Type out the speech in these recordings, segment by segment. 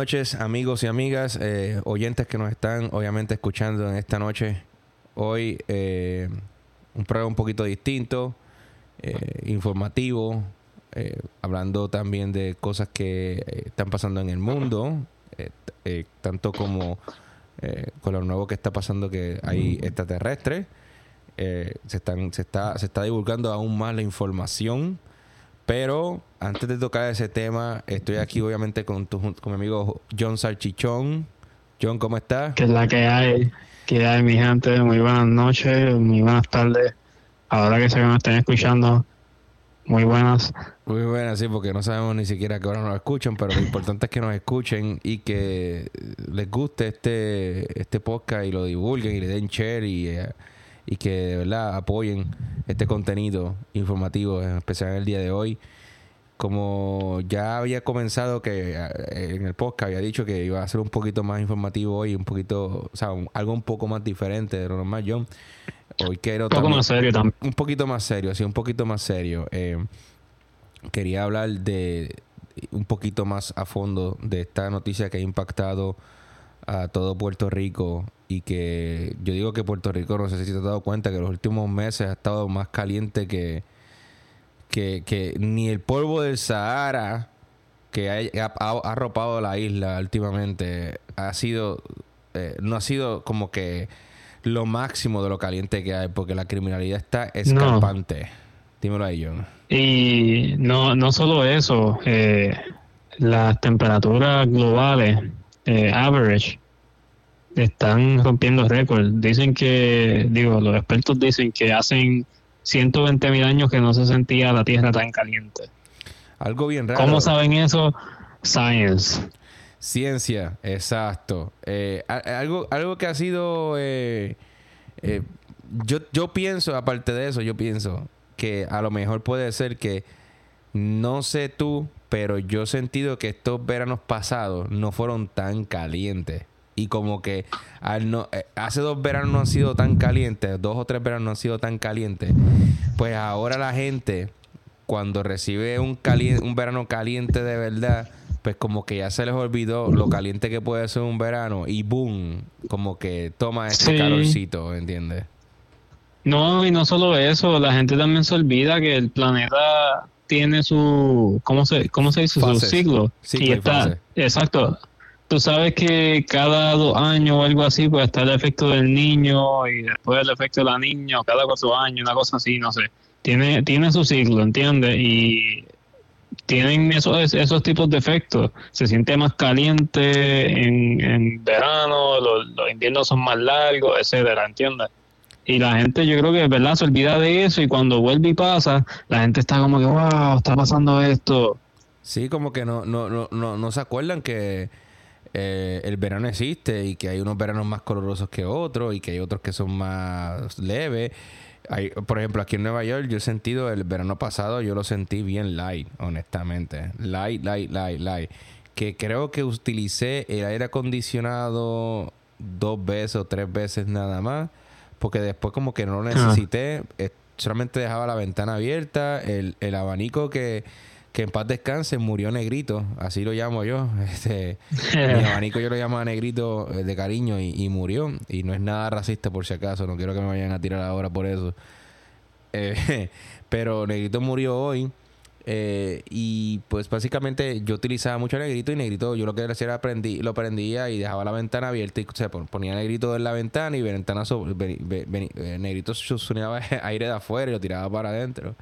Noches, amigos y amigas, eh, oyentes que nos están obviamente escuchando en esta noche. Hoy eh, un programa un poquito distinto, eh, informativo, hablando también de cosas que están pasando en el mundo, tanto como con lo nuevo que está pasando que hay extraterrestres. se, están, se, está, se está divulgando aún más la información pero antes de tocar ese tema, estoy aquí obviamente con, tu, con mi amigo John Salchichón. John, ¿cómo estás? Que es la que hay, que hay mi gente. Muy buenas noches, muy buenas tardes. Ahora que se me estén escuchando, muy buenas. Muy buenas, sí, porque no sabemos ni siquiera que ahora nos escuchan, pero lo importante es que nos escuchen y que les guste este, este podcast y lo divulguen y le den share y... Eh, y que de verdad apoyen este contenido informativo, en especial en el día de hoy. Como ya había comenzado que eh, en el podcast había dicho que iba a ser un poquito más informativo hoy, un poquito, o sea, algo un poco más diferente de lo normal, John. Hoy quiero un poco más serio también. Un poquito más serio, sí, un poquito más serio. Eh, quería hablar de un poquito más a fondo de esta noticia que ha impactado a todo Puerto Rico y que yo digo que Puerto Rico, no sé si te has dado cuenta que los últimos meses ha estado más caliente que, que, ni el polvo del Sahara que ha, arropado la isla últimamente ha sido, eh, no ha sido como que lo máximo de lo caliente que hay, porque la criminalidad está escapante. Dímelo ahí, John. Y no, no solo eso, eh, las temperaturas globales, eh, average, están rompiendo récords. Dicen que, digo, los expertos dicen que hacen 120 mil años que no se sentía la Tierra tan caliente. Algo bien raro. ¿Cómo saben eso? Science. Ciencia, exacto. Eh, algo, algo que ha sido... Eh, eh, yo, yo pienso, aparte de eso, yo pienso que a lo mejor puede ser que, no sé tú, pero yo he sentido que estos veranos pasados no fueron tan calientes y como que no, eh, hace dos veranos no han sido tan calientes, dos o tres veranos no han sido tan calientes, pues ahora la gente cuando recibe un, un verano caliente de verdad, pues como que ya se les olvidó lo caliente que puede ser un verano y boom, como que toma este calorcito, ¿entiendes? No, y no solo eso, la gente también se olvida que el planeta tiene su, ¿cómo se, cómo se dice? Su ciclo. y está, exacto, tú sabes que cada dos años o algo así, pues está el efecto del niño y después el efecto de la niña, o cada cuatro años, una cosa así, no sé. Tiene, tiene su ciclo, ¿entiendes? Y tienen esos, esos tipos de efectos. Se siente más caliente en, en verano, los, inviernos son más largos, etcétera, ¿entiendes? Y la gente, yo creo que, ¿verdad? Se olvida de eso y cuando vuelve y pasa, la gente está como que, wow, está pasando esto. Sí, como que no, no, no, no, no se acuerdan que eh, el verano existe y que hay unos veranos más colorosos que otros y que hay otros que son más leves. Hay, por ejemplo, aquí en Nueva York yo he sentido el verano pasado, yo lo sentí bien light, honestamente. Light, light, light, light. Que creo que utilicé el aire acondicionado dos veces o tres veces nada más. Porque después como que no lo necesité. Eh, solamente dejaba la ventana abierta. El, el abanico que que en paz descanse, murió Negrito, así lo llamo yo. Este, mi abanico yo lo llamo Negrito eh, de cariño y, murió. Y no es nada racista por si acaso, no quiero que me vayan a tirar ahora por eso. Eh, pero Negrito murió hoy. Eh, y pues básicamente yo utilizaba mucho Negrito y Negrito yo lo que hacía era prendí, lo prendía y dejaba la ventana abierta y se ponía Negrito en la ventana y ventana Negrito sonaba aire de afuera y lo tiraba para adentro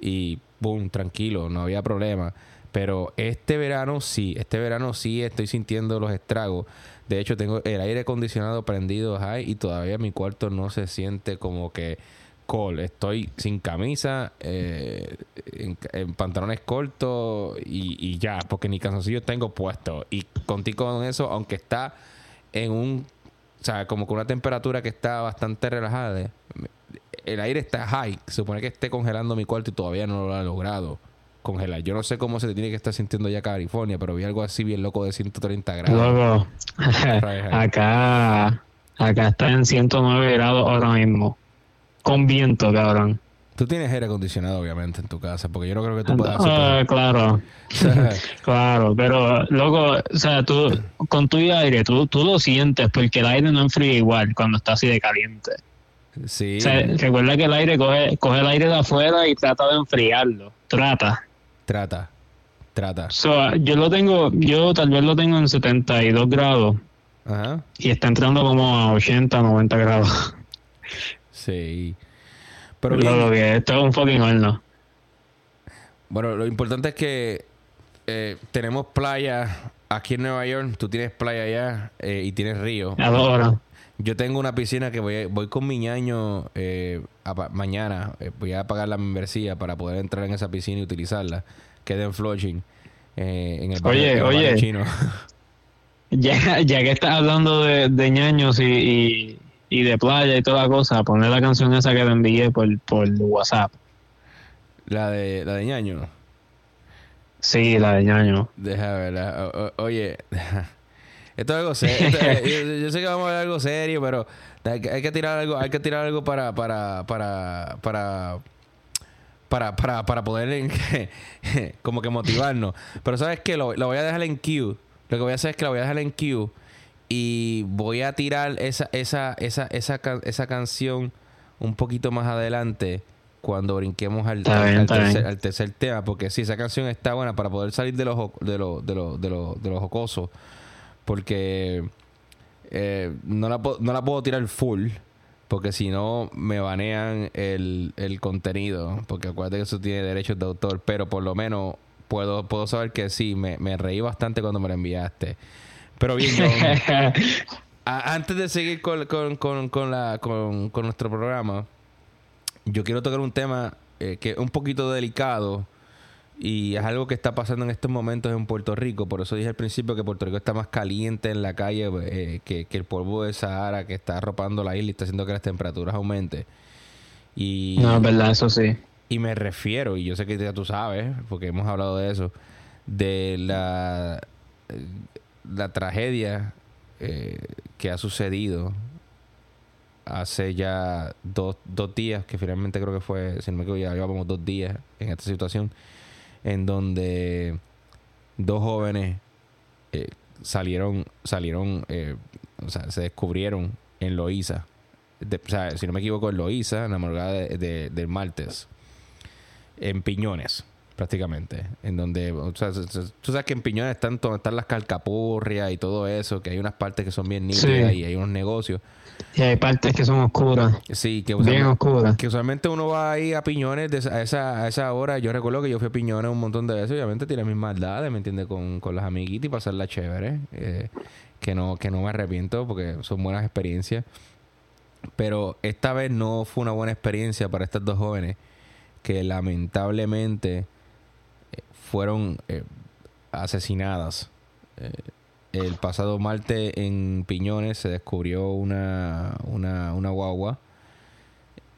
y boom, tranquilo, no había problema. Pero este verano sí, este verano sí estoy sintiendo los estragos. De hecho, tengo el aire acondicionado prendido y todavía mi cuarto no se siente como que Estoy sin camisa, eh, en, pantalones cortos y, ya, porque ni calzoncillos tengo puesto. Y contigo con eso, aunque está en un, o sea, como con una temperatura que está bastante relajada, el aire está high. Se supone que esté congelando mi cuarto y todavía no lo ha logrado congelar. Yo no sé cómo se tiene que estar sintiendo ya California, pero vi algo así bien loco de 130 grados. acá, acá está en 109 grados ahora mismo. Con viento, cabrón. Tú tienes aire acondicionado, obviamente, en tu casa, porque yo no creo que tú puedas. Ah, claro. claro, pero luego, o sea, tú con tu aire, tú, tú lo sientes, porque el aire no enfría igual cuando está así de caliente. Sí. O sea, recuerda que el aire coge, coge el aire de afuera y trata de enfriarlo. Trata. Trata. Trata. yo lo tengo, yo tal vez lo tengo en 72 grados. Ajá. Y está entrando como a 80, 90 grados. Sí. Pero lo que esto es un fucking horno. Bueno, lo importante es que eh, tenemos playa aquí en Nueva York. Tú tienes playa allá eh, y tienes río. Adoro. Yo tengo una piscina que voy, voy con mi ñaño eh, mañana. voy a pagar la membresía para poder entrar en esa piscina y utilizarla. Queda en Flushing. en el barrio, oye, oye. chino. Ya, ya que estás hablando de, de ñaños y y de playa y toda la cosa, poner la canción esa que te envié por, por WhatsApp. La de, la de ñaño. Sí, la de ñaño. Deja verla. oye, esto es algo serio. yo, sé que vamos a ver algo serio, pero hay que, tirar algo, hay que tirar algo para, para, para, para, para, para, para poder como que motivarnos. Pero sabes que lo, lo voy a dejar en queue. Lo que voy a hacer es que lo voy a dejar en queue y voy a tirar esa, esa, esa, esa, esa canción un poquito más adelante cuando brinquemos al, tercer, tema, porque sí, esa canción está buena para poder salir de los de los de los de los, de los jocosos, porque eh, no, la, no la puedo tirar full, porque si no me banean el, el contenido, porque acuérdate que eso tiene derechos de autor, pero por lo menos puedo, puedo saber que sí, me, me reí bastante cuando me la enviaste. Pero bien, antes de seguir con, la, con, nuestro programa, yo quiero tocar un tema eh, que es un poquito delicado y es algo que está pasando en estos momentos en Puerto Rico. Por eso dije al principio que Puerto Rico está más caliente en la calle eh, que, el polvo de Sahara que está arropando la isla y está haciendo que las temperaturas aumenten. Y, no, es verdad, eso sí. Y me refiero, y yo sé que ya tú sabes, porque hemos hablado de eso, de la la tragedia eh, que ha sucedido hace ya dos, dos, días, que finalmente creo que fue, si no me equivoco, ya llevamos dos días en esta situación, en donde dos jóvenes eh, salieron, salieron, eh, o sea, se descubrieron en Loíza. o sea, si no me equivoco, en Loíza, en la madrugada de, del martes, en Piñones prácticamente. En donde, o sea, tú sabes que en Piñones están, están las calcapurrias y todo eso, que hay unas partes que son bien nítidas y hay unos negocios. Y hay partes que son oscuras. Sí, que usualmente, bien oscuras. Que usualmente uno va ahí a Piñones a, esa, a esa hora. Yo recuerdo que yo fui a Piñones un montón de veces. Obviamente tiene mis maldades, ¿me entiendes? Con, con las amiguitas y pasarla chévere. Eh, que, no, que no me arrepiento porque son buenas experiencias. Pero esta vez no fue una buena experiencia para estas dos jóvenes que lamentablemente fueron eh, asesinadas. Eh, el pasado martes en Piñones se descubrió una, una, una guagua.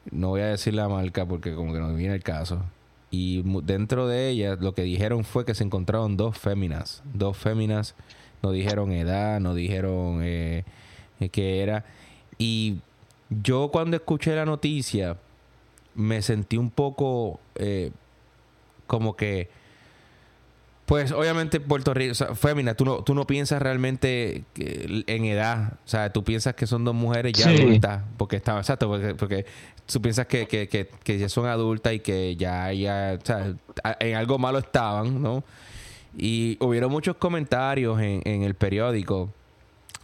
No voy a decir la marca porque como que no viene el caso. Y dentro de ella lo que dijeron fue que se encontraron dos féminas. Dos féminas. No dijeron edad, no dijeron eh, qué era. Y yo cuando escuché la noticia me sentí un poco como que pues obviamente Puerto Rico, o fémina, tú no, tú no piensas realmente en edad, o sea, tú piensas que son dos mujeres ya adultas, porque está, exacto, porque, tú piensas que, que, que, ya son adultas y que ya, ya, o sea, en algo malo estaban, ¿no? Y hubieron muchos comentarios en, en el periódico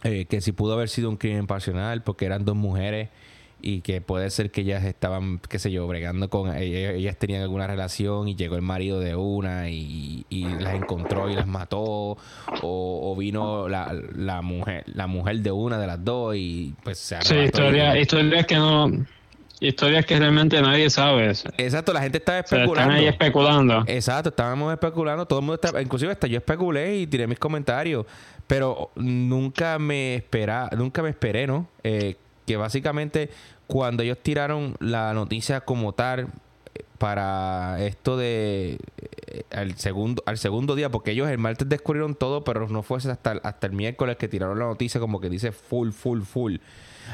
eh, que si pudo haber sido un crimen pasional porque eran dos mujeres y que puede ser que ellas estaban, qué sé yo, bregando con ellas, tenían alguna relación y llegó el marido de una y, las encontró y las mató o, vino la, la, mujer la mujer de una de las dos y pues se Sí, historias que no historias que realmente nadie sabe. Exacto, la gente estaba especulando. están ahí especulando. Exacto, estábamos especulando, todo el mundo estaba, inclusive hasta yo especulé y tiré mis comentarios, pero nunca me espera, nunca me esperé, ¿no? Eh, que básicamente cuando ellos tiraron la noticia como tal para esto de eh, al segundo al segundo día porque ellos el martes descubrieron todo pero no fue hasta hasta el miércoles que tiraron la noticia como que dice full full full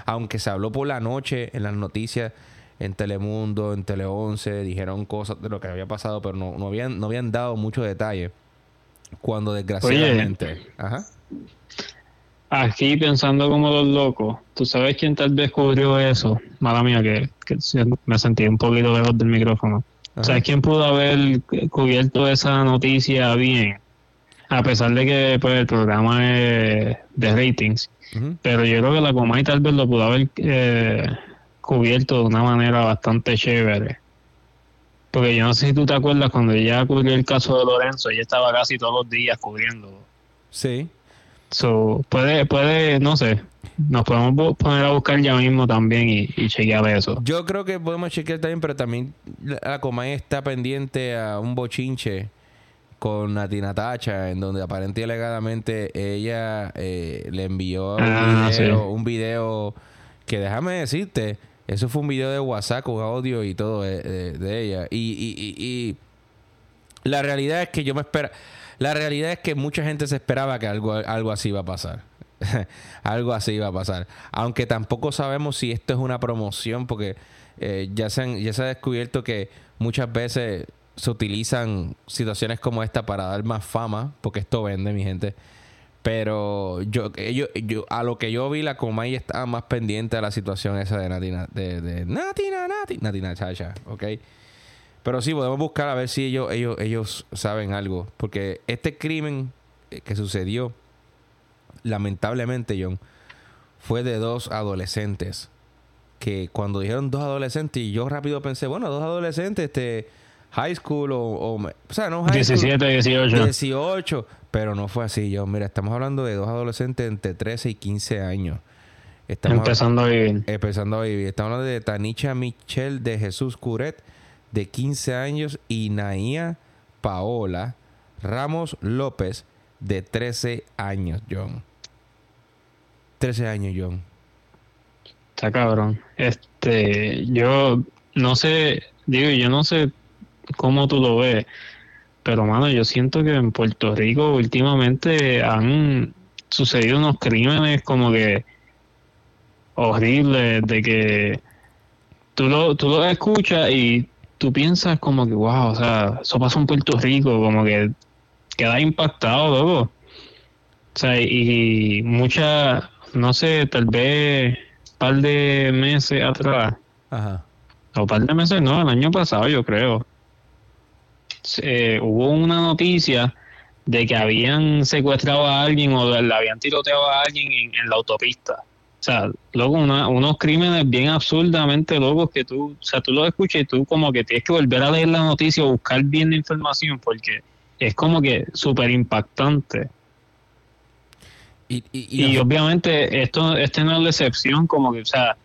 aunque se habló por la noche en las noticias en Telemundo, en Tele 11, dijeron cosas de lo que había pasado, pero no, no, habían, no habían dado mucho detalle. Cuando desgraciadamente... Ajá. Aquí pensando como los locos, ¿tú sabes quién tal vez cubrió eso? Mala mía, que, me sentí un poquito lejos del micrófono. ¿Sabes quién pudo haber cubierto esa noticia bien? A pesar de que pues, el programa es de ratings. Pero yo creo que la Comay tal vez lo pudo haber eh, cubierto de una manera bastante chévere. Porque yo no sé si tú te acuerdas cuando ella cubrió el caso de Lorenzo, ella estaba casi todos los días cubriendo. Sí. So, puede, puede, no sé, nos podemos poner a buscar ya mismo también y, y, chequear eso. Yo creo que podemos chequear también, pero también la Comay está pendiente a un bochinche con Natina Tacha, en donde aparentemente alegadamente ella eh, le envió ah, un, video, que déjame decirte, eso fue un video de WhatsApp con audio y todo de, ella. Y, y, y, la realidad es que yo me espera, la realidad es que mucha gente se esperaba que algo, algo así iba a pasar. algo así iba a pasar. Aunque tampoco sabemos si esto es una promoción, porque eh, ya, se ya se ha descubierto que muchas veces se utilizan situaciones como esta para dar más fama, porque esto vende, mi gente. Pero yo, yo, yo a lo que yo vi, la Comay estaba más pendiente a la situación esa de Natina, de, de Natina, Natina, Natina Chacha, ¿ok? Pero sí, podemos buscar a ver si ellos, ellos, ellos saben algo. Porque este crimen eh, que sucedió, lamentablemente, John, fue de dos adolescentes. Que cuando dijeron dos adolescentes, y yo rápido pensé, bueno, dos adolescentes, este high school o, o, sea, no high 17, 18. 18, pero no fue así, yo. Mira, estamos hablando de dos adolescentes entre 13 y 15 años. Estamos empezando a vivir. Empezando a vivir. Estamos hablando de Tanicha Michelle de Jesús Curet, de 15 años, y Naía Paola Ramos López, de 13 años, John. 13 años, John. Está cabrón. Este, yo no sé, digo, yo no sé cómo tú lo ves. Pero, mano, yo siento que en Puerto Rico últimamente han sucedido unos crímenes como que horribles, de que tú lo, tú lo escuchas y tú piensas como que, wow, o sea, eso pasó en Puerto Rico, como que queda impactado, luego. O sea, y muchas, no sé, tal vez un par de meses atrás. Ajá. O un par de meses, no, el año pasado yo creo eh, hubo una noticia de que habían secuestrado a alguien o le habían tiroteado a alguien en, la autopista. O sea, luego unos crímenes bien absurdamente locos que tú, o sea, tú lo escuchas y tú como que tienes que volver a leer la noticia o buscar bien la información porque es como que súper impactante. Y, obviamente esto este no es la excepción, como que, o sea,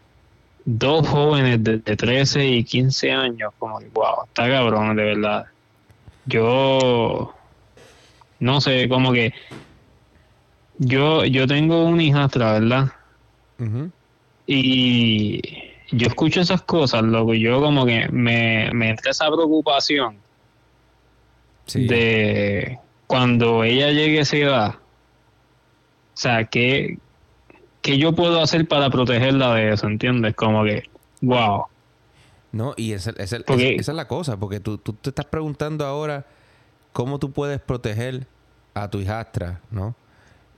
dos jóvenes de, de 13 y 15 años, como que, wow, está cabrón, de verdad yo no sé, como que yo, yo tengo una hijastra, ¿verdad? Y yo escucho esas cosas, loco, yo como que me, me entra esa preocupación de cuando ella llegue a esa edad. O sea, ¿qué, ¿qué yo puedo hacer para protegerla de eso? ¿Entiendes? Como que, wow. No, y esa, esa, es la cosa, porque tú, tú, te estás preguntando ahora cómo tú puedes proteger a tu hijastra, ¿no?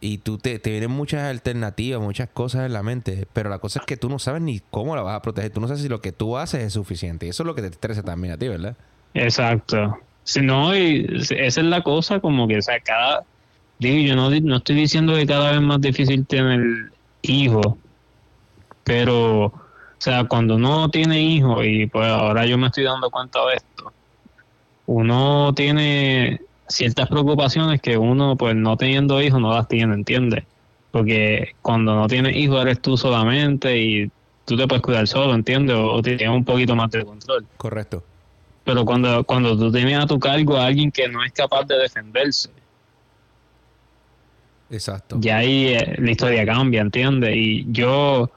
Y tú te, te vienen muchas alternativas, muchas cosas en la mente, pero la cosa es que tú no sabes ni cómo la vas a proteger. Tú no sabes si lo que tú haces es suficiente. Y eso es lo que te estresa también a ti, ¿verdad? Exacto. Si no, y esa es la cosa, como que, o sea, cada. Digo, yo no, no estoy diciendo que cada vez más difícil tener hijos, pero o sea, cuando uno tiene hijos, y pues ahora yo me estoy dando cuenta de esto, uno tiene ciertas preocupaciones que uno, pues no teniendo hijos, no las tiene, ¿entiendes? Porque cuando no tienes hijos eres tú solamente y tú te puedes cuidar solo, ¿entiendes? O, tienes un poquito más de control. Correcto. Pero cuando, cuando tú tienes a tu cargo a alguien que no es capaz de defenderse, Exacto. Ya ahí eh, la historia cambia, ¿entiendes? Y yo,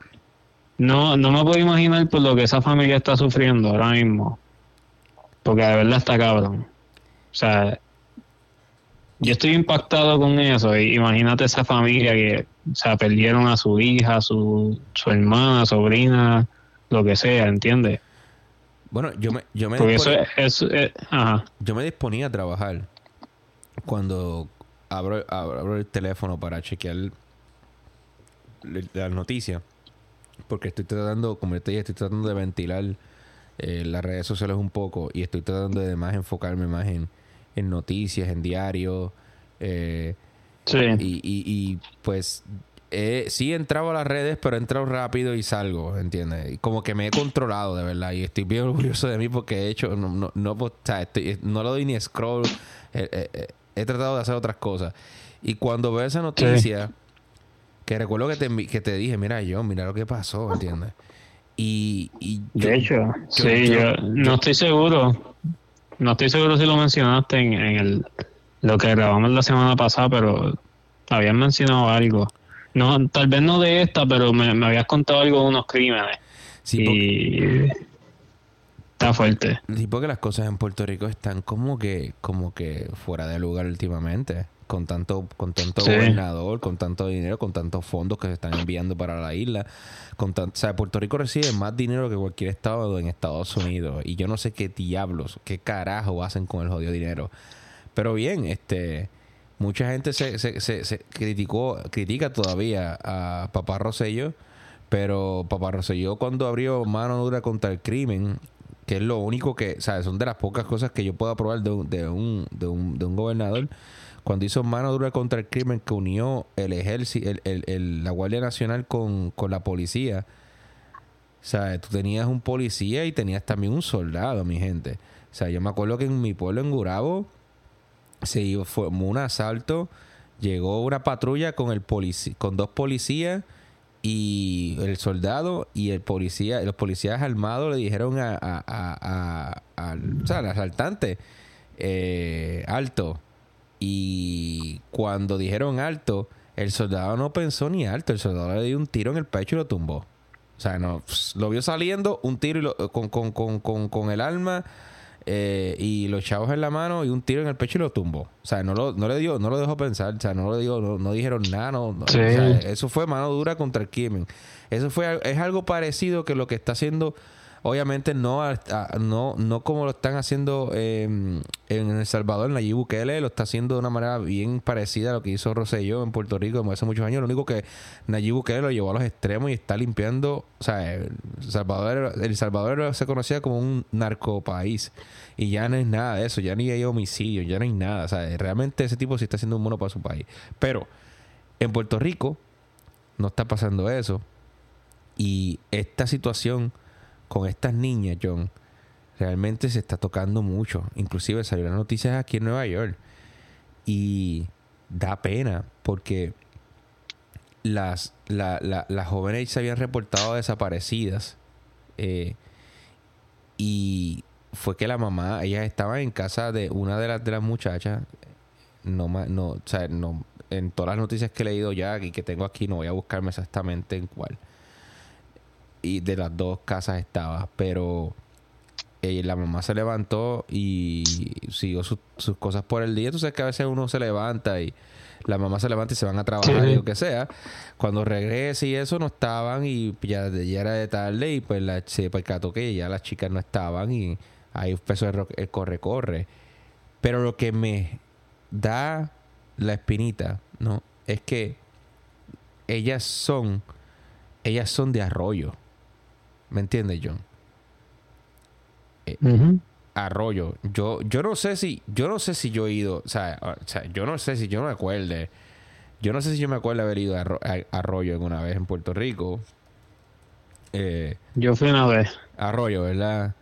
no, no me puedo imaginar por lo que esa familia está sufriendo ahora mismo. Porque de verdad está cabrón. O sea, yo estoy impactado con eso. Imagínate esa familia que, o sea, perdieron a su hija, su, su hermana, sobrina, lo que sea, ¿entiendes? Bueno, yo me, yo me, disponía, eh, yo me disponía a trabajar cuando abro, abro el teléfono para chequear las noticias. Porque estoy tratando, como te dije, estoy tratando de ventilar eh, las redes sociales un poco y estoy tratando de más enfocarme más en, noticias, en diarios. Eh, sí. Y, y, pues eh, sí he entrado a las redes, pero he entrado rápido y salgo, ¿entiendes? Y como que me he controlado, de verdad. Y estoy bien orgulloso de mí porque he hecho, no, no, no, pues, no lo doy ni scroll. he tratado de hacer otras cosas. Y cuando veo esa noticia, que recuerdo que te, que te dije, mira, yo, mira lo que pasó, ¿entiendes? Y, de hecho, sí, yo, no estoy seguro. No estoy seguro si lo mencionaste en, el lo que grabamos la semana pasada, pero habías mencionado algo. No, tal vez no de esta, pero me, habías contado algo de unos crímenes. Sí, y está fuerte. Sí, porque las cosas en Puerto Rico están como que, como que fuera de lugar últimamente con tanto, con tanto gobernador, con tanto dinero, con tantos fondos que se están enviando para la isla. Con o sea, Puerto Rico recibe más dinero que cualquier estado en Estados Unidos. Y yo no sé qué diablos, qué carajo hacen con el jodido dinero. Pero bien, este mucha gente se, se, se, criticó, critica todavía a Papá Rosello, pero Papá Rosselló cuando abrió mano dura contra el crimen, que es lo único que, o sea, son de las pocas cosas que yo puedo aprobar de un, de un, de un, de un gobernador, cuando hizo mano dura contra el crimen que unió el ejército, el, la Guardia Nacional con, la policía. O sea, tú tenías un policía y tenías también un soldado, mi gente. O sea, yo me acuerdo que en mi pueblo, en Gurabo, se formó un asalto. Llegó una patrulla con el con dos policías y el soldado y el policía, los policías armados le dijeron a, al, asaltante eh, alto, y cuando dijeron alto, el soldado no pensó ni alto. El soldado le dio un tiro en el pecho y lo tumbó. O sea, no, lo vio saliendo, un tiro con, con, con, con, el arma eh, y los chavos en la mano y un tiro en el pecho y lo tumbó. O sea, no, lo, no le dio, no lo dejó pensar. O sea, no le dio, no, dijeron nada. No, eso fue mano dura contra el crimen. Eso fue, es algo parecido que lo que está haciendo Obviamente no, no, no como lo están haciendo en El Salvador, Nayib Bukele lo está haciendo de una manera bien parecida a lo que hizo Rosselló en Puerto Rico hace muchos años. Lo único que Nayib Bukele lo llevó a los extremos y está limpiando. O sea, El Salvador, el Salvador se conocía como un narcopaís y ya no es nada de eso, ya ni hay homicidio, ya no hay nada. O sea, realmente ese tipo sí está haciendo un mono para su país. Pero en Puerto Rico no está pasando eso. Y esta situación con estas niñas, John, realmente se está tocando mucho. Inclusive salieron noticias aquí en Nueva York. Y da pena porque las, las jóvenes se habían reportado desaparecidas. Eh, y fue que la mamá, ella estaba en casa de una de las, de las muchachas. No, no, o sea, no, en todas las noticias que he leído ya y que tengo aquí, no voy a buscarme exactamente en cuál y de las dos casas estaba, pero eh, la mamá se levantó y siguió sus cosas por el día. Tú sabes que a veces uno se levanta y la mamá se levanta y se van a trabajar y lo que sea. Cuando regrese y eso no estaban y ya, ya era de tarde y pues la, se percató que ya las chicas no estaban y ahí empezó el corre-corre. Pero lo que me da la espinita, ¿no? Es que ellas son, ellas son de arroyo. ¿Me entiendes, John? Eh, arroyo. Yo, yo no sé si, yo no sé si yo he ido, o sea, yo no sé si yo me acuerde. Yo no sé si yo me acuerdo haber ido a, Arroyo alguna vez en Puerto Rico. Eh, yo fui una vez. Arroyo, ¿verdad?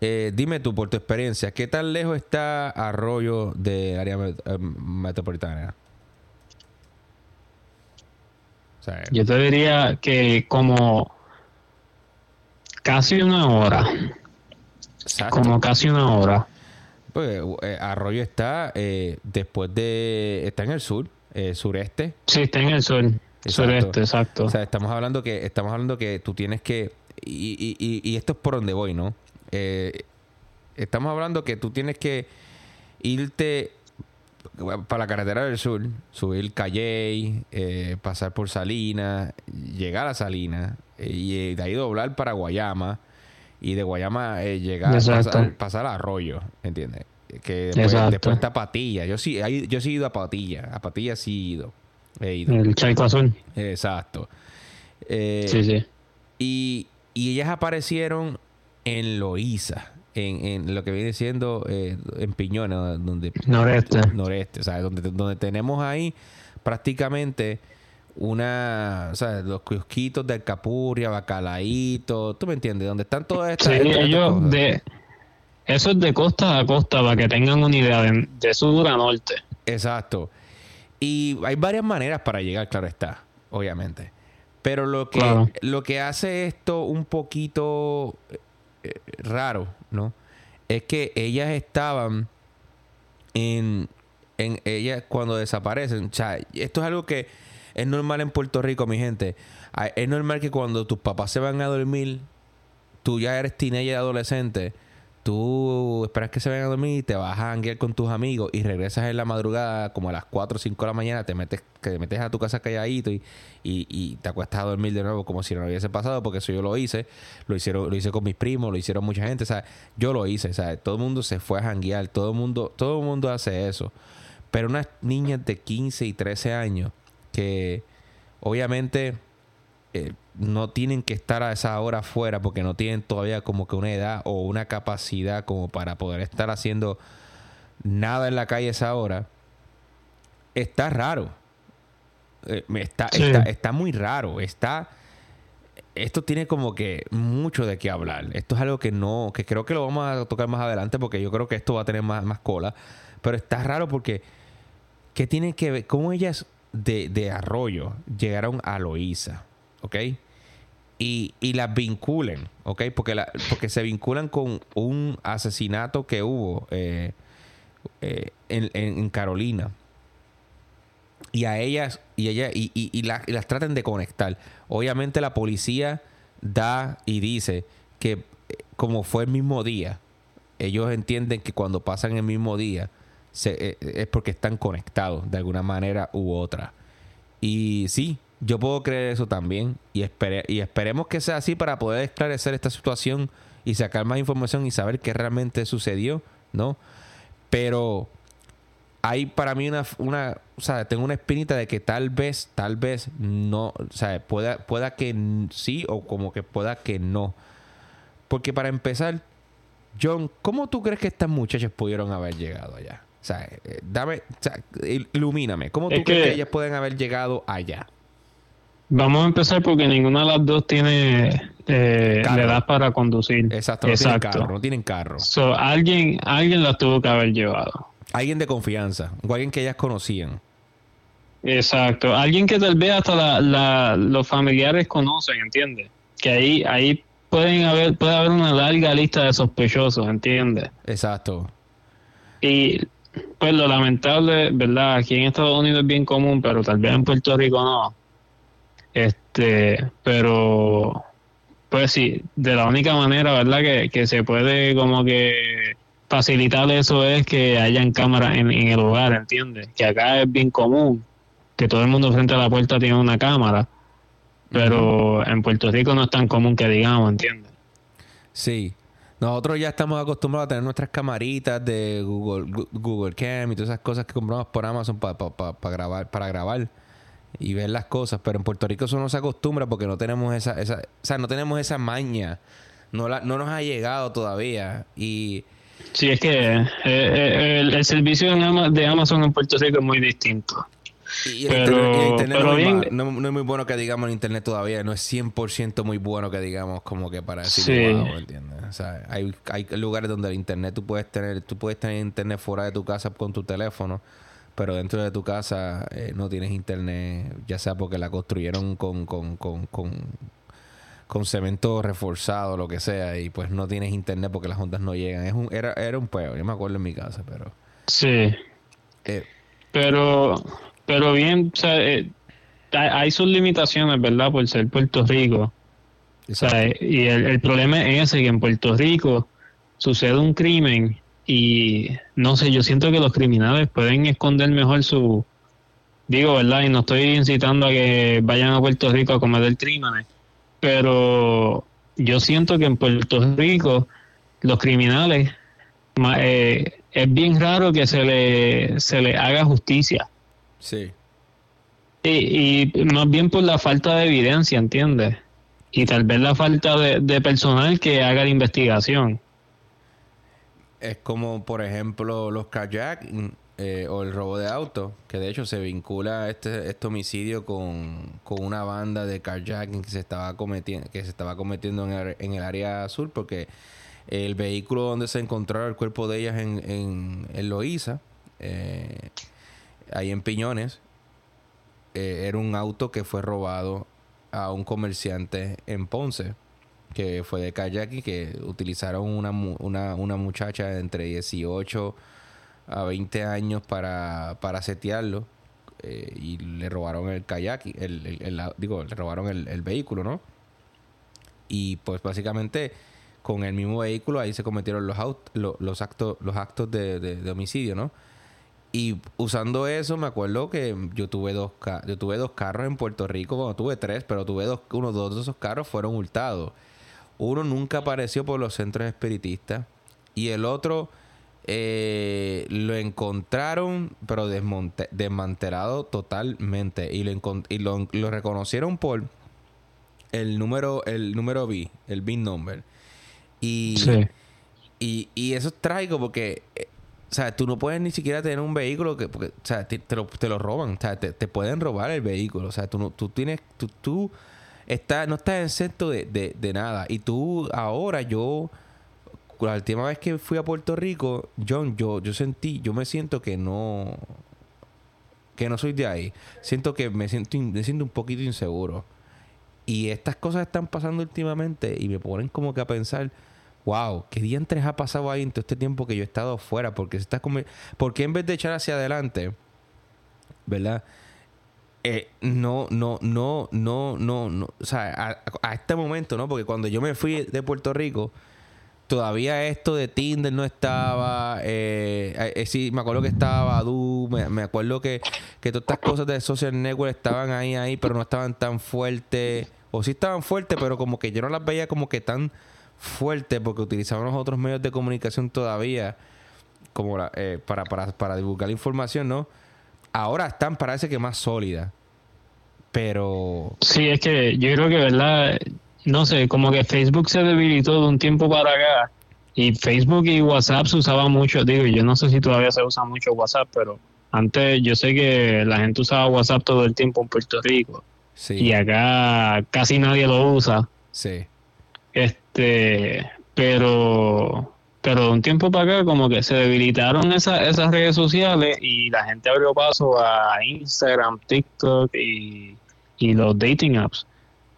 Eh, dime tú, por tu experiencia, ¿qué tan lejos está Arroyo de área metropolitana? yo te diría que como Casi una hora. Como casi una hora. Pues eh, Arroyo está eh, después de. Está en el sur, eh, sureste. Sí, está en el sur. Sureste, exacto. O sea, estamos hablando que estamos hablando que tú tienes que. Y, y, y esto es por donde voy, ¿no? estamos hablando que tú tienes que irte para la carretera del sur, subir Calle, pasar por Salinas, llegar a Salinas, y de ahí doblar para Guayama y de Guayama eh, llegar pasar, pasar a Arroyo, ¿entiendes? Que después, está Patilla. Yo sí, yo sí he ido a Patilla. A Patilla sí he ido. He ido. El Chaico Azul. Exacto. Eh, sí, sí. Y, y ellas aparecieron en Loíza. En, en, lo que viene siendo eh, en Piñona, donde noreste, noreste, o sea, donde, donde tenemos ahí prácticamente una, o sea, los kiosquitos de Alcapurria, Bacalaíto, ¿tú me entiendes? Donde están todas estas, sí, ellos de eso es de costa a costa para que tengan una idea de, sur a norte. Exacto. Y hay varias maneras para llegar, claro está, obviamente. Pero lo que, lo que hace esto un poquito eh, raro, ¿no? Es que ellas estaban en, en ellas cuando desaparecen. O sea, esto es algo que es normal en Puerto Rico, mi gente. Es normal que cuando tus papás se van a dormir, tú ya eres teenager adolescente tú esperas que se vayan a dormir y te vas a hanguear con tus amigos y regresas en la madrugada como a las 4 o 5 de la mañana, te metes, te metes a tu casa calladito y, y, te acuestas a dormir de nuevo como si no hubiese pasado, porque eso yo lo hice, lo hicieron, lo hice con mis primos, lo hicieron mucha gente, sea, yo lo hice, sea, todo el mundo se fue a janguear, todo el mundo, todo el mundo hace eso. Pero unas niñas de 15 y 13 años que obviamente eh, no tienen que estar a esa hora afuera porque no tienen todavía como que una edad o una capacidad como para poder estar haciendo nada en la calle a esa hora, está raro. Eh, está, está, muy raro. Está. Esto tiene como que mucho de qué hablar. Esto es algo que no, que creo que lo vamos a tocar más adelante porque yo creo que esto va a tener más, más cola. Pero está raro porque, ¿qué tiene que ver? ¿Cómo ellas de, de Arroyo llegaron a Loíza? ¿ok? Y, y las vinculen, ¿ok? Porque, la, porque se vinculan con un asesinato que hubo eh, eh, en, en, Carolina. Y a ellas, y, ella, y, y, y, las traten de conectar. Obviamente la policía da y dice que eh, como fue el mismo día, ellos entienden que cuando pasan el mismo día se, es porque están conectados de alguna manera u otra. Y sí, yo puedo creer eso también y, y esperemos que sea así para poder esclarecer esta situación y sacar más información y saber qué realmente sucedió, ¿no? Pero hay para mí una, una, o sea, tengo una espinita de que tal vez, tal vez no, o sea, pueda, pueda que sí o como que pueda que no. Porque para empezar, John, ¿cómo tú crees que estas muchachas pudieron haber llegado allá? O sea, eh, dame, o sea, ilumíname. ¿Cómo tú crees que ellas pueden haber llegado allá? Vamos a empezar porque ninguna de las dos tiene eh, edad para conducir. Exacto, no tienen carro. No tienen carro. alguien, alguien las tuvo que haber llevado. Alguien de confianza, o alguien que ellas conocían. Exacto, alguien que tal vez hasta la, los familiares conocen, ¿entiendes? Que ahí, ahí pueden haber, puede haber una larga lista de sospechosos, ¿entiendes? Exacto. Y pues lo lamentable, ¿verdad? Aquí en Estados Unidos es bien común, pero tal vez en Puerto Rico no este, pero pues sí, de la única manera, ¿verdad? Que, se puede como que facilitar eso es que hayan cámaras en, el hogar, ¿entiendes? Que acá es bien común que todo el mundo frente a la puerta tiene una cámara, pero en Puerto Rico no es tan común que digamos, ¿entiendes? Sí. Nosotros ya estamos acostumbrados a tener nuestras camaritas de Google, Google Cam y todas esas cosas que compramos por Amazon para grabar, para grabar y ver las cosas, pero en Puerto Rico eso no se acostumbra porque no tenemos esa, esa o sea, no tenemos esa maña, no, la, no nos ha llegado todavía y... Sí, es que eh, eh, el, servicio de Amazon en Puerto Rico es muy distinto. Y el internet, no, es no, es muy bueno que digamos en internet todavía, no es 100% muy bueno que digamos como que para decir sí. ¿entiendes? O sea, hay, hay lugares donde el internet tú puedes tener, tú puedes tener internet fuera de tu casa con tu teléfono pero dentro de tu casa eh, no tienes internet, ya sea porque la construyeron con, con, con, con, cemento reforzado, lo que sea, y pues no tienes internet porque las ondas no llegan. Es un, era, era un peo, yo me acuerdo en mi casa, pero... Sí. Eh, pero, pero bien, o sea, eh, hay sus limitaciones, ¿verdad? Por ser Puerto Rico. O sea, y el, el problema es ese, que en Puerto Rico sucede un crimen y no sé, yo siento que los criminales pueden esconder mejor su... Digo, ¿verdad? Y no estoy incitando a que vayan a Puerto Rico a cometer crímenes, pero yo siento que en Puerto Rico los criminales eh, es bien raro que se le, se le haga justicia. Sí. Y, más bien por la falta de evidencia, ¿entiendes? Y tal vez la falta de, personal que haga la investigación. Es como, por ejemplo, los kayak eh, o el robo de auto, que de hecho se vincula este, este homicidio con, una banda de carjacking que se estaba cometiendo, que se estaba cometiendo en el, en el área sur, porque el vehículo donde se encontró el cuerpo de ellas en, en, en Loíza, eh, ahí en Piñones, eh, era un auto que fue robado a un comerciante en Ponce, que fue de kayak y que utilizaron una, una, una muchacha entre 18 a 20 años para, para setearlo eh, y le robaron el kayak, el, digo, le robaron el, vehículo, ¿no? Y pues básicamente con el mismo vehículo ahí se cometieron los, los, actos, los actos de, de homicidio, ¿no? Y usando eso, me acuerdo que yo tuve dos yo tuve dos carros en Puerto Rico, bueno, tuve tres, pero tuve dos, uno dos de esos carros fueron hurtados. Uno nunca apareció por los centros espiritistas y el otro eh, lo encontraron, pero desmantelado totalmente y lo, y lo, reconocieron por el número el número B, el BIN number. Y, y, y eso es trágico porque eh, o sea, tú no puedes ni siquiera tener un vehículo que, o sea, te, lo, te lo, roban, o sea, te, pueden robar el vehículo, o sea, tú no, tú tienes, tú, tú está, no estás exento de, de, de nada. Y tú, ahora yo, la última vez que fui a Puerto Rico, John, yo, yo sentí, yo me siento que no, que no soy de ahí. Siento que me siento, me siento un poquito inseguro. Y estas cosas están pasando últimamente y me ponen como que a pensar wow, ¿qué diantres ha pasado ahí en todo este tiempo que yo he estado fuera? Porque se está porque en vez de echar hacia adelante, ¿verdad? Eh, no, no, no, no, no, no, o sea, a, este momento, ¿no? Porque cuando yo me fui de Puerto Rico, todavía esto de Tinder no estaba, eh, eh sí, me acuerdo que estaba Badu, me, acuerdo que, que todas estas cosas de social network estaban ahí, ahí, pero no estaban tan fuertes, o sí estaban fuertes, pero como que yo no las veía como que tan fuerte porque utilizábamos otros medios de comunicación todavía como eh, para, para, para divulgar información, ¿no? Ahora están, parece que más sólidas. Pero... Sí, es que yo creo que, ¿verdad? No sé, como que Facebook se debilitó de un tiempo para acá. Y Facebook y WhatsApp se usaban mucho. Digo, yo no sé si todavía se usa mucho WhatsApp, pero antes yo sé que la gente usaba WhatsApp todo el tiempo en Puerto Rico. Sí. Y acá casi nadie lo usa. Sí. Este, pero pero de un tiempo para acá como que se debilitaron esas redes sociales y la gente abrió paso a Instagram, TikTok y, los dating apps.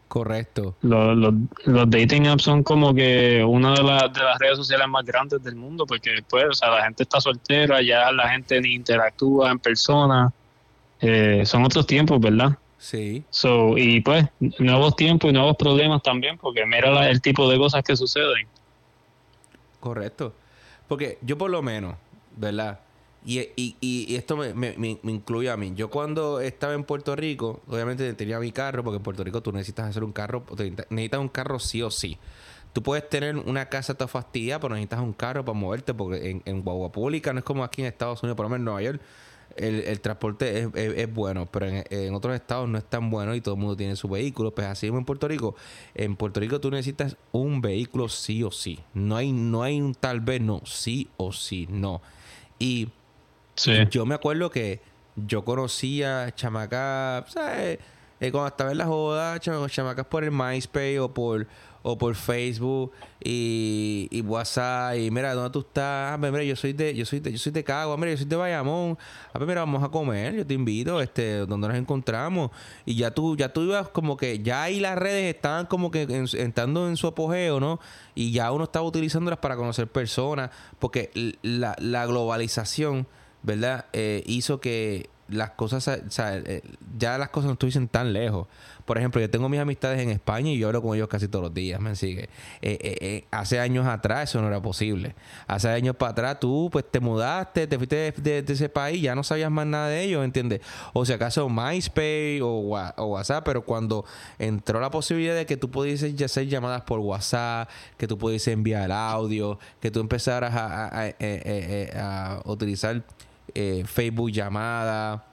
Correcto. Los, los, dating apps son como que una de, las de las redes sociales más grandes del mundo porque después, o sea, la gente está soltera, ya la gente ni interactúa en persona. Eh, son otros tiempos, ¿verdad? Sí. So, y pues, nuevos tiempos y nuevos problemas también, porque mira el tipo de cosas que suceden. Correcto. Porque yo por lo menos, ¿verdad? Y, y, y esto me, me, me, incluye a mí. Yo cuando estaba en Puerto Rico, obviamente tenía mi carro, porque en Puerto Rico tú necesitas hacer un carro, necesitas un carro sí o sí. Tú puedes tener una casa toda fastidia, pero necesitas un carro para moverte, porque en, en Guagua Pública no es como aquí en Estados Unidos, por lo menos en Nueva York el, transporte es, bueno, pero en, otros estados no es tan bueno y todo el mundo tiene su vehículo. Pues así como en Puerto Rico, en Puerto Rico tú necesitas un vehículo sí o sí. No hay, no hay un tal vez, no, sí o sí, no. Y yo me acuerdo que yo conocía chamacas, ¿sabes? Eh, cuando estaba en la joda, chamacas por el MySpace o por o por Facebook y, WhatsApp y mira dónde tú estás ah, pues mira yo soy de yo soy de, yo soy de Cagua mira yo soy de Bayamón. Ah, pues mira vamos a comer yo te invito este donde nos encontramos y ya tú ya tú ibas como que ya ahí las redes estaban como que entrando en su apogeo no y ya uno estaba utilizándolas para conocer personas porque la, la globalización verdad eh, hizo que las cosas, eh, ya las cosas no estuviesen tan lejos. Por ejemplo, yo tengo mis amistades en España y yo hablo con ellos casi todos los días, me sigue. Eh, eh, hace años atrás eso no era posible. Hace años para atrás tú pues te mudaste, te fuiste de, ese país, ya no sabías más nada de ellos, ¿entiendes? O si acaso MySpace o, WhatsApp, pero cuando entró la posibilidad de que tú pudieses hacer llamadas por WhatsApp, que tú pudieses enviar audio, que tú empezaras a utilizar eh, Facebook llamada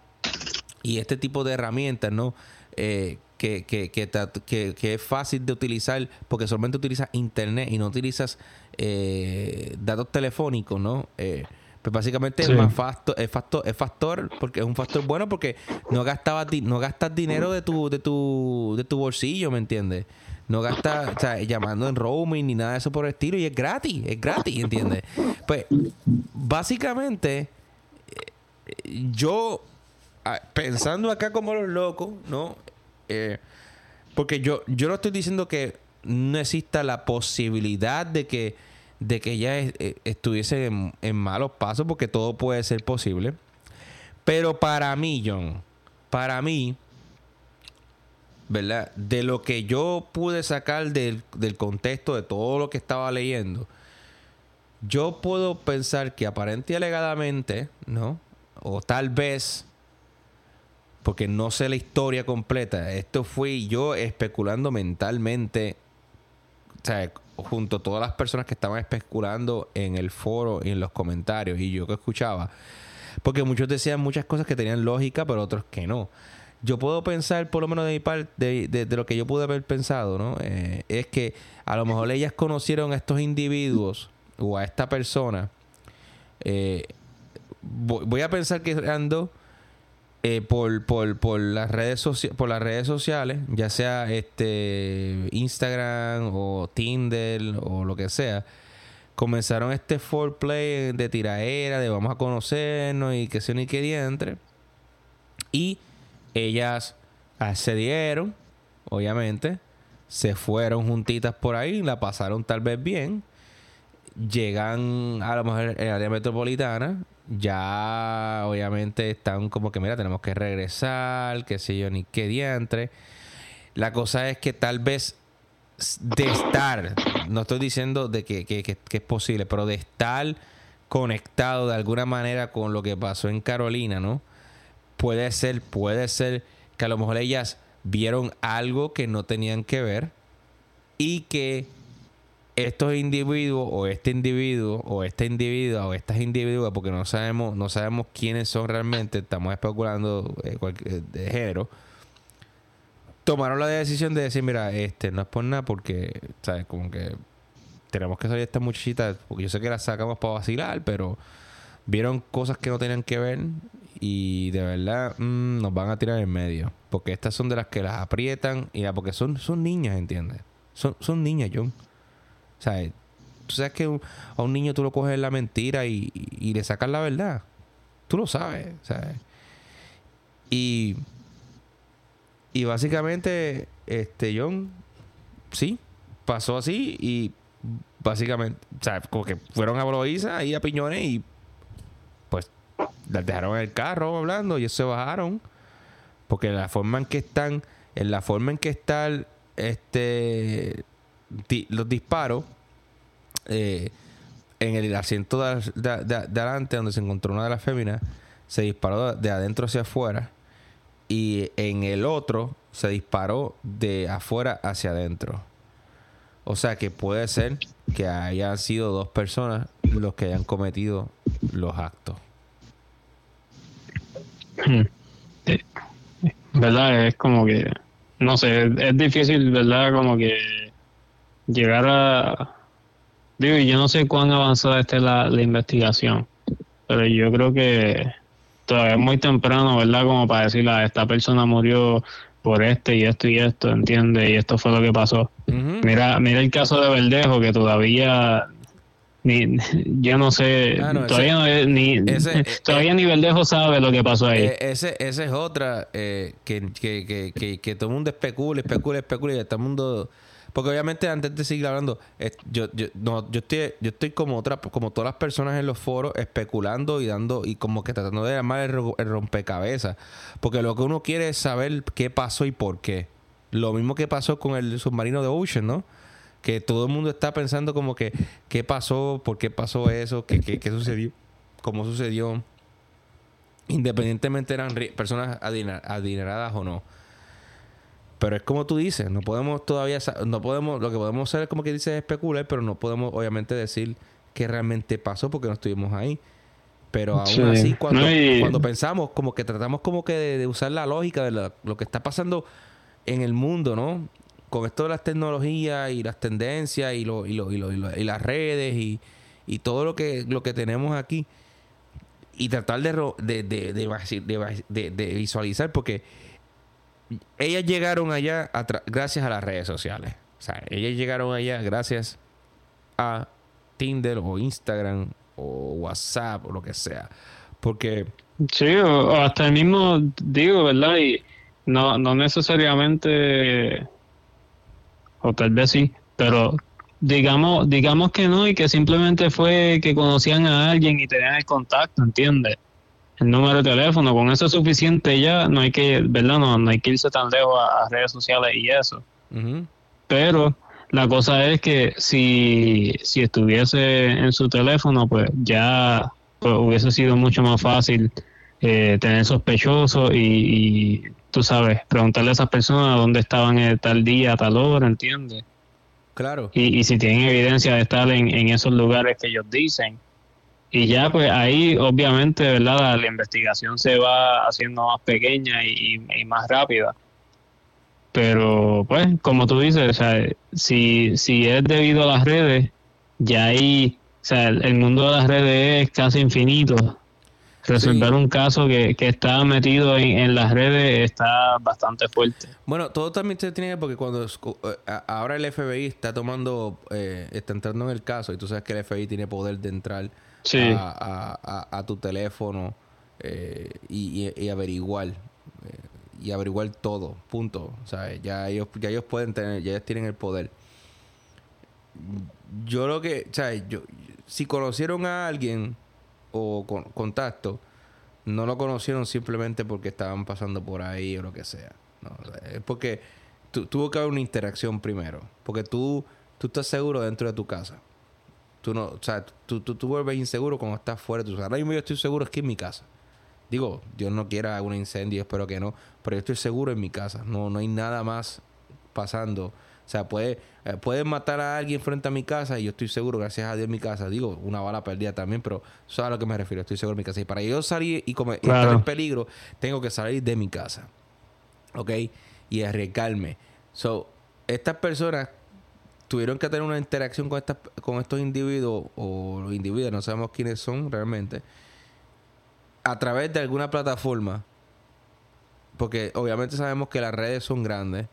y este tipo de herramientas, ¿no? Eh, que, que, que, es fácil de utilizar porque solamente utilizas internet y no utilizas eh, datos telefónicos, ¿no? pues básicamente es más factor, es factor, es factor porque es un factor bueno porque no gastabas no gastas dinero de tu de tu de tu bolsillo, ¿me entiendes? No gastas, o sea, llamando en roaming ni nada de eso por el estilo y es gratis, es gratis, ¿entiendes? Pues básicamente yo, ah, pensando acá como los locos, ¿no? Eh, porque yo, yo no estoy diciendo que no exista la posibilidad de que, de que ella eh, estuviese en, malos pasos, porque todo puede ser posible. Pero para mí, John, para mí, ¿verdad? De lo que yo pude sacar del, del contexto de todo lo que estaba leyendo, yo puedo pensar que aparente y alegadamente, ¿no? O tal vez, porque no sé la historia completa, esto fui yo especulando mentalmente, o sea, junto a todas las personas que estaban especulando en el foro y en los comentarios, y yo que escuchaba, porque muchos decían muchas cosas que tenían lógica, pero otros que no. Yo puedo pensar, por lo menos de mi parte, de, lo que yo pude haber pensado, ¿no? Eh, es que a lo mejor ellas conocieron a estos individuos o a esta persona eh, voy a pensar que ando eh, por, por, por, las redes por las redes sociales, ya sea este Instagram o Tinder o lo que sea, comenzaron este foreplay de tiraera, de vamos a conocernos y que se ni que entre. Y ellas accedieron, obviamente, se fueron juntitas por ahí, la pasaron tal vez bien. Llegan a lo mejor en área metropolitana ya obviamente están como que, mira, tenemos que regresar, qué sé yo, ni qué diantre. La cosa es que tal vez de estar, no estoy diciendo de que, que, es posible, pero de estar conectado de alguna manera con lo que pasó en Carolina, ¿no? Puede ser, puede ser que a lo mejor ellas vieron algo que no tenían que ver y que estos individuos o este individuo o esta individua o estas individuas porque no sabemos no sabemos quiénes son realmente estamos especulando eh, eh, de género tomaron la decisión de decir mira este no es por nada porque sabes como que tenemos que salir esta muchachita porque yo sé que la sacamos para vacilar pero vieron cosas que no tenían que ver y de verdad mm, nos van a tirar en medio porque estas son de las que las aprietan y porque son son niñas entiendes son son niñas John o sea, tú sabes que a un niño tú lo coges la mentira y, le sacas la verdad. Tú lo sabes, ¿sabes? Y, y básicamente, este, John, sí, pasó así y básicamente, o sea, como que fueron a Bloiza y a Piñones y pues las dejaron en el carro hablando y ellos se bajaron. Porque la forma en que están, en la forma en que están este los disparos eh, en el asiento de, adelante donde se encontró una de las féminas se disparó de adentro hacia afuera y en el otro se disparó de afuera hacia adentro. O sea que puede ser que hayan sido dos personas los que hayan cometido los actos. Hmm. ¿Verdad? Es como que, no sé, es difícil, ¿verdad? Como que llegar a... Digo, yo no sé cuán avanzada esté la, la investigación, pero yo creo que todavía es muy temprano, ¿verdad? Como para decirle, a ah, esta persona murió por este y esto y esto, ¿entiendes? Y esto fue lo que pasó. Mira mira el caso de Verdejo, que todavía ni yo no sé ah, todavía ni ese, todavía ni Verdejo sabe lo que pasó ahí eh, ese esa es otra eh, que, que, que, que, todo el mundo especula especula especula y todo el mundo Porque obviamente antes de seguir hablando, yo, yo, no, yo estoy, yo estoy como otra, como todas las personas en los foros especulando y dando, y como que tratando de armar el, rompecabezas. Porque lo que uno quiere es saber qué pasó y por qué. Lo mismo que pasó con el submarino de Ocean, ¿no? Que todo el mundo está pensando como que qué pasó, por qué pasó eso, qué, qué, qué sucedió, cómo sucedió. Independientemente eran personas adineradas o no. Pero es como tú dices, no podemos todavía, no podemos, lo que podemos hacer es como que dices especular, pero no podemos obviamente decir qué realmente pasó porque no estuvimos ahí. Pero aún así, cuando, cuando pensamos, como que tratamos como que de, usar la lógica de lo que está pasando en el mundo, ¿no? Con esto de las tecnologías y las tendencias y, lo, y, lo, y, lo, y las redes y, y, todo lo que, lo que tenemos aquí. Y tratar de, de, de, de visualizar, porque ellas llegaron allá gracias a las redes sociales. O sea, ellas llegaron allá gracias a Tinder o Instagram o WhatsApp o lo que sea. Porque... Sí, o, hasta el mismo, digo, ¿verdad? Y no, no necesariamente, o tal vez sí, pero digamos, digamos que no y que simplemente fue que conocían a alguien y tenían el contacto, ¿entiendes? El número de teléfono, con eso es suficiente ya, no hay que, ¿verdad? No, no hay que irse tan lejos a, redes sociales y eso. Pero la cosa es que si, si estuviese en su teléfono, pues ya pues, hubiese sido mucho más fácil eh, tener sospechosos y, tú sabes, preguntarle a esas personas dónde estaban en tal día, tal hora, ¿entiendes? Claro. Y, y si tienen evidencia de estar en, en esos lugares que ellos dicen, y ya pues ahí obviamente verdad la, investigación se va haciendo más pequeña y, más rápida. Pero pues como tú dices o sea, si si es debido a las redes ya ahí o sea el, mundo de las redes es casi infinito. Resolver un caso que, que está metido en, las redes está bastante fuerte. Bueno, todo también se tiene porque cuando eh, ahora el FBI está tomando, eh, está entrando en el caso y tú sabes que el FBI tiene poder de entrar a, tu teléfono eh, y, averiguar. Eh, y averiguar todo, punto. Ya ellos, ya ellos pueden tener, ya ellos tienen el poder. Yo lo que, ¿sabes? Yo, si conocieron a alguien o con contacto, no lo conocieron simplemente porque estaban pasando por ahí o lo que sea. es porque tuvo que haber una interacción primero. Porque tú, tú estás seguro dentro de tu casa. Tú no, o sea, tú, tú, vuelves inseguro cuando estás fuera de tu casa. Ahora mismo yo estoy seguro aquí en mi casa. Digo, Dios no quiera un incendio, espero que no. Pero yo estoy seguro en mi casa. No, no hay nada más pasando. O sea, puede, eh, pueden matar a alguien frente a mi casa y yo estoy seguro, gracias a Dios, en mi casa. Digo, una bala perdida también, pero eso es a lo que me refiero. Estoy seguro en mi casa. Y para yo salir y, comer, estar en peligro, tengo que salir de mi casa. ¿Ok? Y arriesgarme. So, estas personas tuvieron que tener una interacción con, estas, con estos individuos o los individuos, no sabemos quiénes son realmente, a través de alguna plataforma. Porque obviamente sabemos que las redes son grandes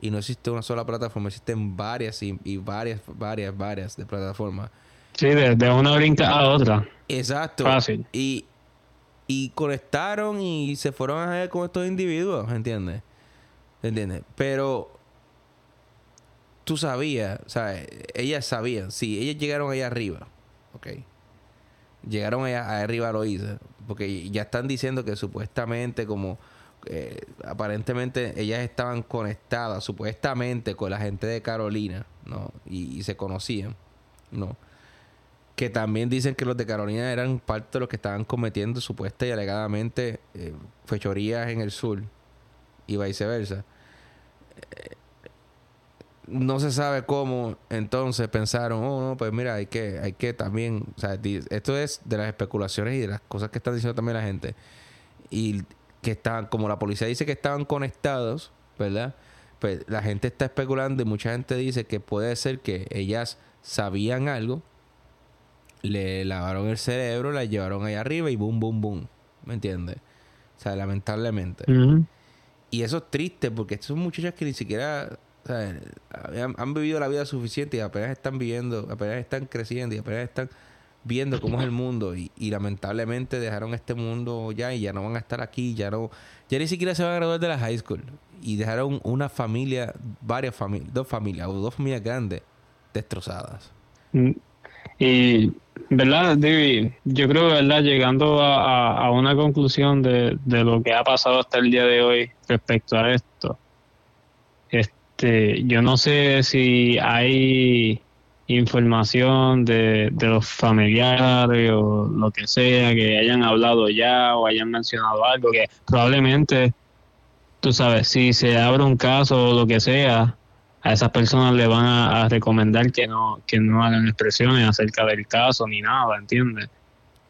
y no existe una sola plataforma, existen varias y, varias, varias, varias de plataformas. Sí, de, una brinca a otra. Exacto. Fácil. Y, y conectaron y se fueron a ver con estos individuos, ¿entiendes? ¿Entiendes? Pero tú sabías, o sea, ellas sabían, sí, ellas llegaron allá arriba, ok. Llegaron allá, arriba lo hice, porque ya están diciendo que supuestamente como eh, aparentemente ellas estaban conectadas supuestamente con la gente de Carolina, ¿no? Y, se conocían, ¿no? Que también dicen que los de Carolina eran parte de los que estaban cometiendo supuesta y alegadamente eh, fechorías en el sur y viceversa. No se sabe cómo entonces pensaron, oh, no, pues mira, hay que, hay que también, o sea, esto es de las especulaciones y de las cosas que están diciendo también la gente. Y que estaban, como la policía dice que estaban conectados, ¿verdad? Pues la gente está especulando y mucha gente dice que puede ser que ellas sabían algo, le lavaron el cerebro, la llevaron ahí arriba y boom, boom, boom. ¿Me entiendes? O sea, lamentablemente. Y eso es triste porque son muchachas que ni siquiera han, vivido la vida suficiente y apenas están viviendo, apenas están creciendo y apenas están viendo cómo es el mundo y, lamentablemente dejaron este mundo ya y ya no van a estar aquí, ya no, ya ni siquiera se van a graduar de la high school y dejaron una familia, varias familias, dos familias o dos familias grandes destrozadas. Mm. Y, ¿verdad, David? Yo creo, ¿verdad? Llegando a, una conclusión de, de, lo que ha pasado hasta el día de hoy respecto a esto. Este, yo no sé si hay información de, de los familiares o lo que sea, que hayan hablado ya o hayan mencionado algo, que probablemente, tú sabes, si se abre un caso o lo que sea, a esas personas le van a, recomendar que no, que no hagan expresiones acerca del caso ni nada, ¿entiendes?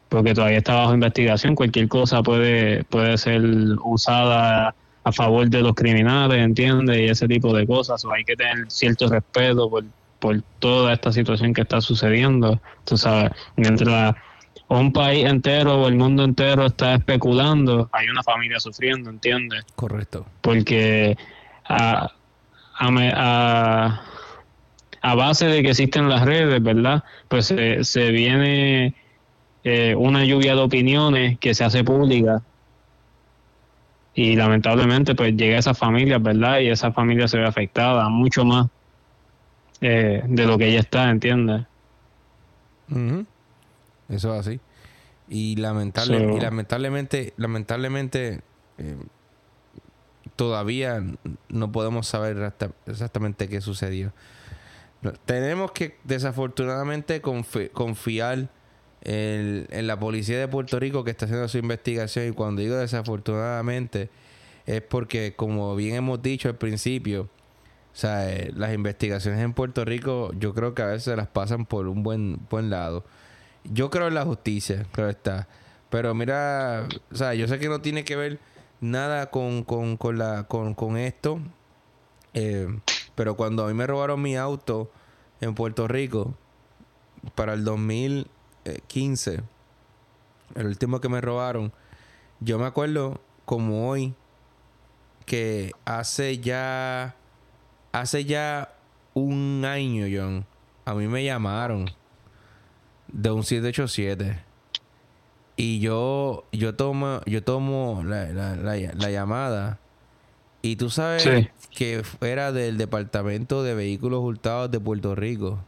Porque todavía está bajo investigación, cualquier cosa puede, puede ser usada a favor de los criminales, ¿entiendes? Y ese tipo de cosas, o hay que tener cierto respeto por, por toda esta situación que está sucediendo. Tú sabes, mientras un país entero o el mundo entero está especulando, hay una familia sufriendo, ¿entiendes? Correcto. Porque a, a, a, base de que existen las redes, ¿verdad? Pues se, se viene eh, una lluvia de opiniones que se hace pública y lamentablemente pues llega a esa familia, ¿verdad? Y esa familia se ve afectada mucho más eh, de lo que ella está, ¿entiendes? Eso es así. Y, lamentable, y lamentablemente, lamentablemente, eh, todavía no podemos saber exactamente qué sucedió. Tenemos que desafortunadamente confiar en, en, la policía de Puerto Rico que está haciendo su investigación y cuando digo desafortunadamente es porque como bien hemos dicho al principio, o sea, eh, las investigaciones en Puerto Rico yo creo que a veces las pasan por un buen, buen lado. Yo creo en la justicia, creo está. Pero mira, o sea, yo sé que no tiene que ver nada con, con, con, la, con, con esto. Eh, pero cuando a mí me robaron mi auto en Puerto Rico para el 2015, el último que me robaron, yo me acuerdo como hoy que hace ya hace ya un año, John, a mí me llamaron de un 787. Y yo, yo tomo, yo tomo la, la, llamada. Y tú sabes que era del Departamento de Vehículos Hurtados de Puerto Rico.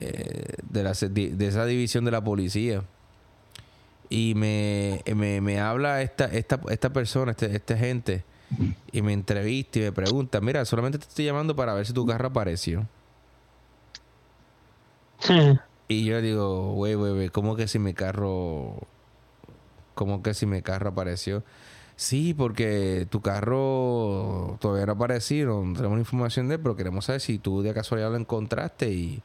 Eh, de, la, de esa división de la policía. Y me, me, me habla esta, esta, esta persona, este, esta gente y me entrevista y me pregunta, mira, solamente te estoy llamando para ver si tu carro apareció. Y yo le digo, güey, güey, güey, ¿cómo que si mi carro... ¿Cómo que si mi carro apareció? Sí, porque tu carro todavía no ha aparecido, no tenemos información de él, pero queremos saber si tú de casualidad lo encontraste y,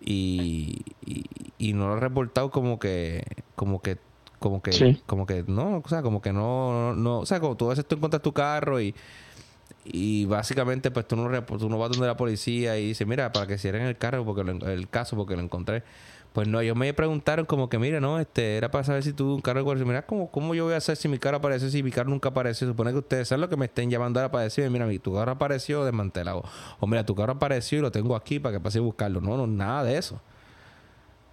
y, y, y no lo has reportado como que, como que como que como que no o sea como que no no o sea como tú a veces tú encuentras tu carro y y básicamente pues tú no tú no vas donde la policía y dices mira para que cierren el carro porque el caso porque lo encontré pues no ellos me preguntaron como que mira no este era para saber si tú un carro mira cómo cómo yo voy a hacer si mi carro aparece si mi carro nunca apareció supone que ustedes saben lo que me estén llamando ahora para decirme mira tu carro apareció desmantelado o mira tu carro apareció y lo tengo aquí para que pase a buscarlo no no nada de eso o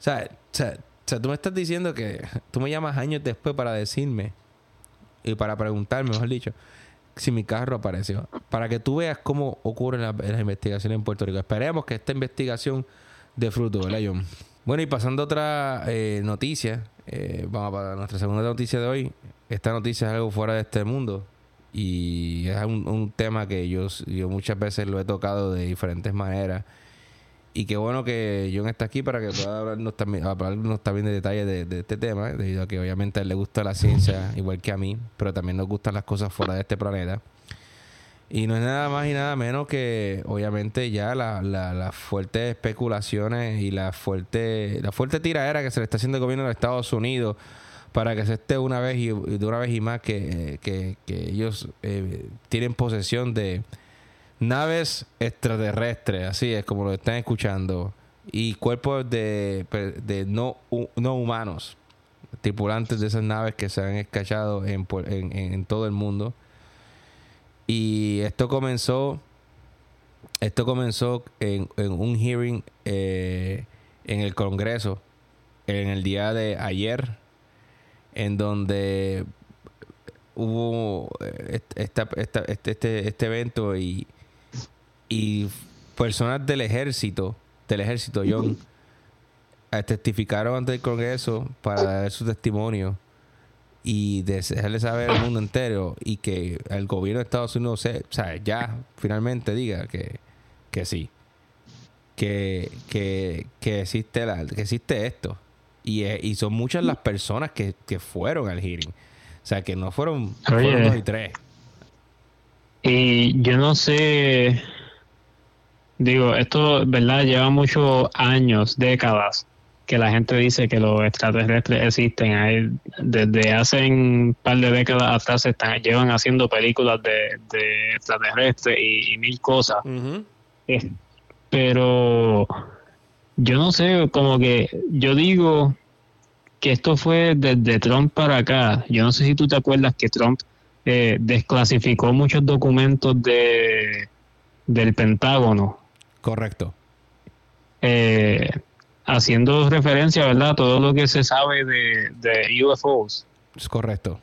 sea, o sea o sea, tú me estás diciendo que tú me llamas años después para decirme y para preguntarme, mejor dicho, si mi carro apareció. Para que tú veas cómo ocurren las, investigaciones en Puerto Rico. Esperemos que esta investigación dé fruto, ¿verdad, John? Bueno, y pasando a otra eh, noticia, eh, vamos para nuestra segunda noticia de hoy. Esta noticia es algo fuera de este mundo y es un, un tema que yo, yo muchas veces lo he tocado de diferentes maneras y qué bueno que John está aquí para que pueda hablarnos también, hablarnos también de detalles de, este tema, debido a que obviamente a él le gusta la ciencia igual que a mí, pero también nos gustan las cosas fuera de este planeta. Y no es nada más y nada menos que, obviamente, ya las la, fuertes especulaciones y la fuerte, la fuerte tiradera que se le está haciendo al gobierno de Estados Unidos para que se esté una vez y, de una vez y más que, que, ellos eh, tienen posesión de naves extraterrestres, así es como lo están escuchando, y cuerpos de, de no, no humanos, tripulantes de esas naves que se han escachado en, en, todo el mundo. Y esto comenzó, esto comenzó en, un hearing eh, en el Congreso en el día de ayer, en donde hubo eh, esta, este, este, este, evento y, y personas del ejército, del ejército, John, testificaron ante el Congreso para dar su testimonio y dejarle saber al mundo entero y que el gobierno de Estados Unidos se, o sea, ya finalmente diga que, que sí, que, que, que, existe la, que existe esto. Y, y son muchas las personas que, que fueron al hearing. O sea, que no fueron, fueron dos y tres. Y yo no sé, digo, esto, ¿verdad? Lleva muchos años, décadas, que la gente dice que los extraterrestres existen. desde hace un par de décadas atrás se están, llevan haciendo películas de, extraterrestres y, mil cosas. pero yo no sé, como que yo digo que esto fue desde Trump para acá. Yo no sé si tú te acuerdas que Trump eh, desclasificó muchos documentos de del Pentágono. Correcto. Eh, haciendo referencia, ¿verdad?, a todo lo que se sabe de, de UFOs. Es correcto.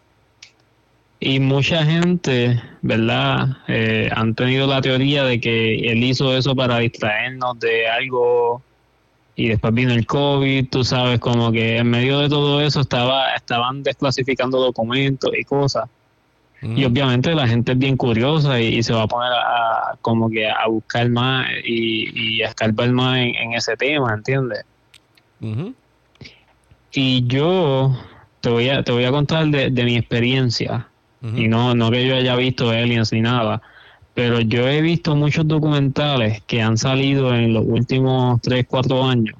Y mucha gente, ¿verdad?, eh, han tenido la teoría de que él hizo eso para distraernos de algo y después vino el COVID, tú sabes, como que en medio de todo eso estaba estaban desclasificando documentos y cosas. Y obviamente la gente es bien curiosa y, se va a poner a, como que a buscar más y, y a escarbar más en, ese tema, ¿entiendes? Y yo te voy a, te voy a contar de, mi experiencia. Y no, no que yo haya visto aliens ni nada. Pero yo he visto muchos documentales que han salido en los últimos 3, 4 años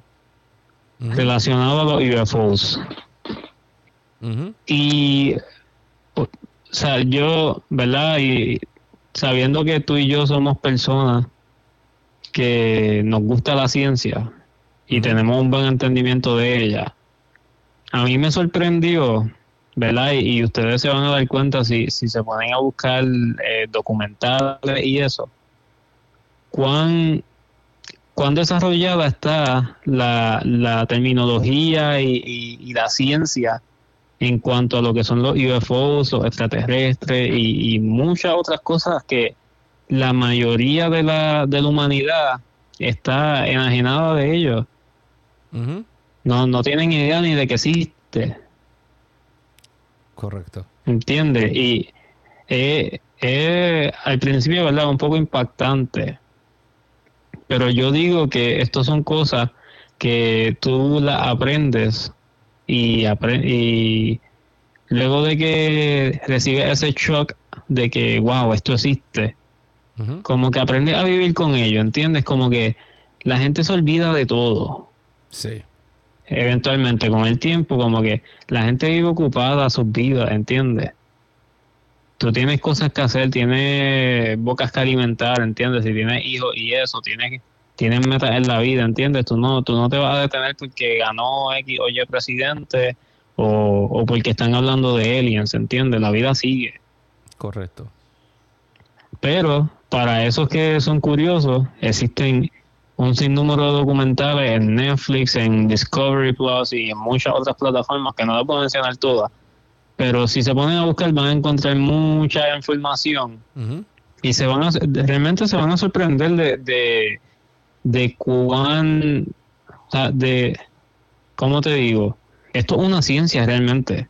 relacionados a los UFOs. Y o sea, yo, ¿verdad? Y sabiendo que tú y yo somos personas que nos gusta la ciencia y tenemos un buen entendimiento de ella, a mí me sorprendió, ¿verdad? Y, ustedes se van a dar cuenta si, si se ponen a buscar eh, documentales y eso, cuán, cuán desarrollada está la, la terminología y, y la ciencia en cuanto a lo que son los UFOs, o extraterrestres y, muchas otras cosas que la mayoría de la, de la humanidad está enajenada de ellos. No, no tienen idea ni de que existe. Correcto. ¿Entiendes? Y es al principio, ¿verdad? Un poco impactante. Pero yo digo que estas son cosas que tú las aprendes y, y luego de que recibe ese shock de que, wow, esto existe, como que aprende a vivir con ello, ¿entiendes? Como que la gente se olvida de todo. Sí. Eventualmente, con el tiempo, como que la gente vive ocupada a sus vidas, ¿entiendes? Tú tienes cosas que hacer, tienes bocas que alimentar, ¿entiendes? Si tienes hijos y eso, tienes tienen metas en la vida, ¿entiendes? Tú no, tú no te vas a detener porque ganó X o Y presidente o, o porque están hablando de aliens, ¿entiendes? La vida sigue. Correcto. Pero para esos que son curiosos, existen un sinnúmero de documentales en Netflix, en Discovery Plus y en muchas otras plataformas que no las puedo mencionar todas. Pero si se ponen a buscar van a encontrar mucha información y se van a, realmente se van a sorprender de de cuán, de, ¿cómo te digo? Esto es una ciencia realmente.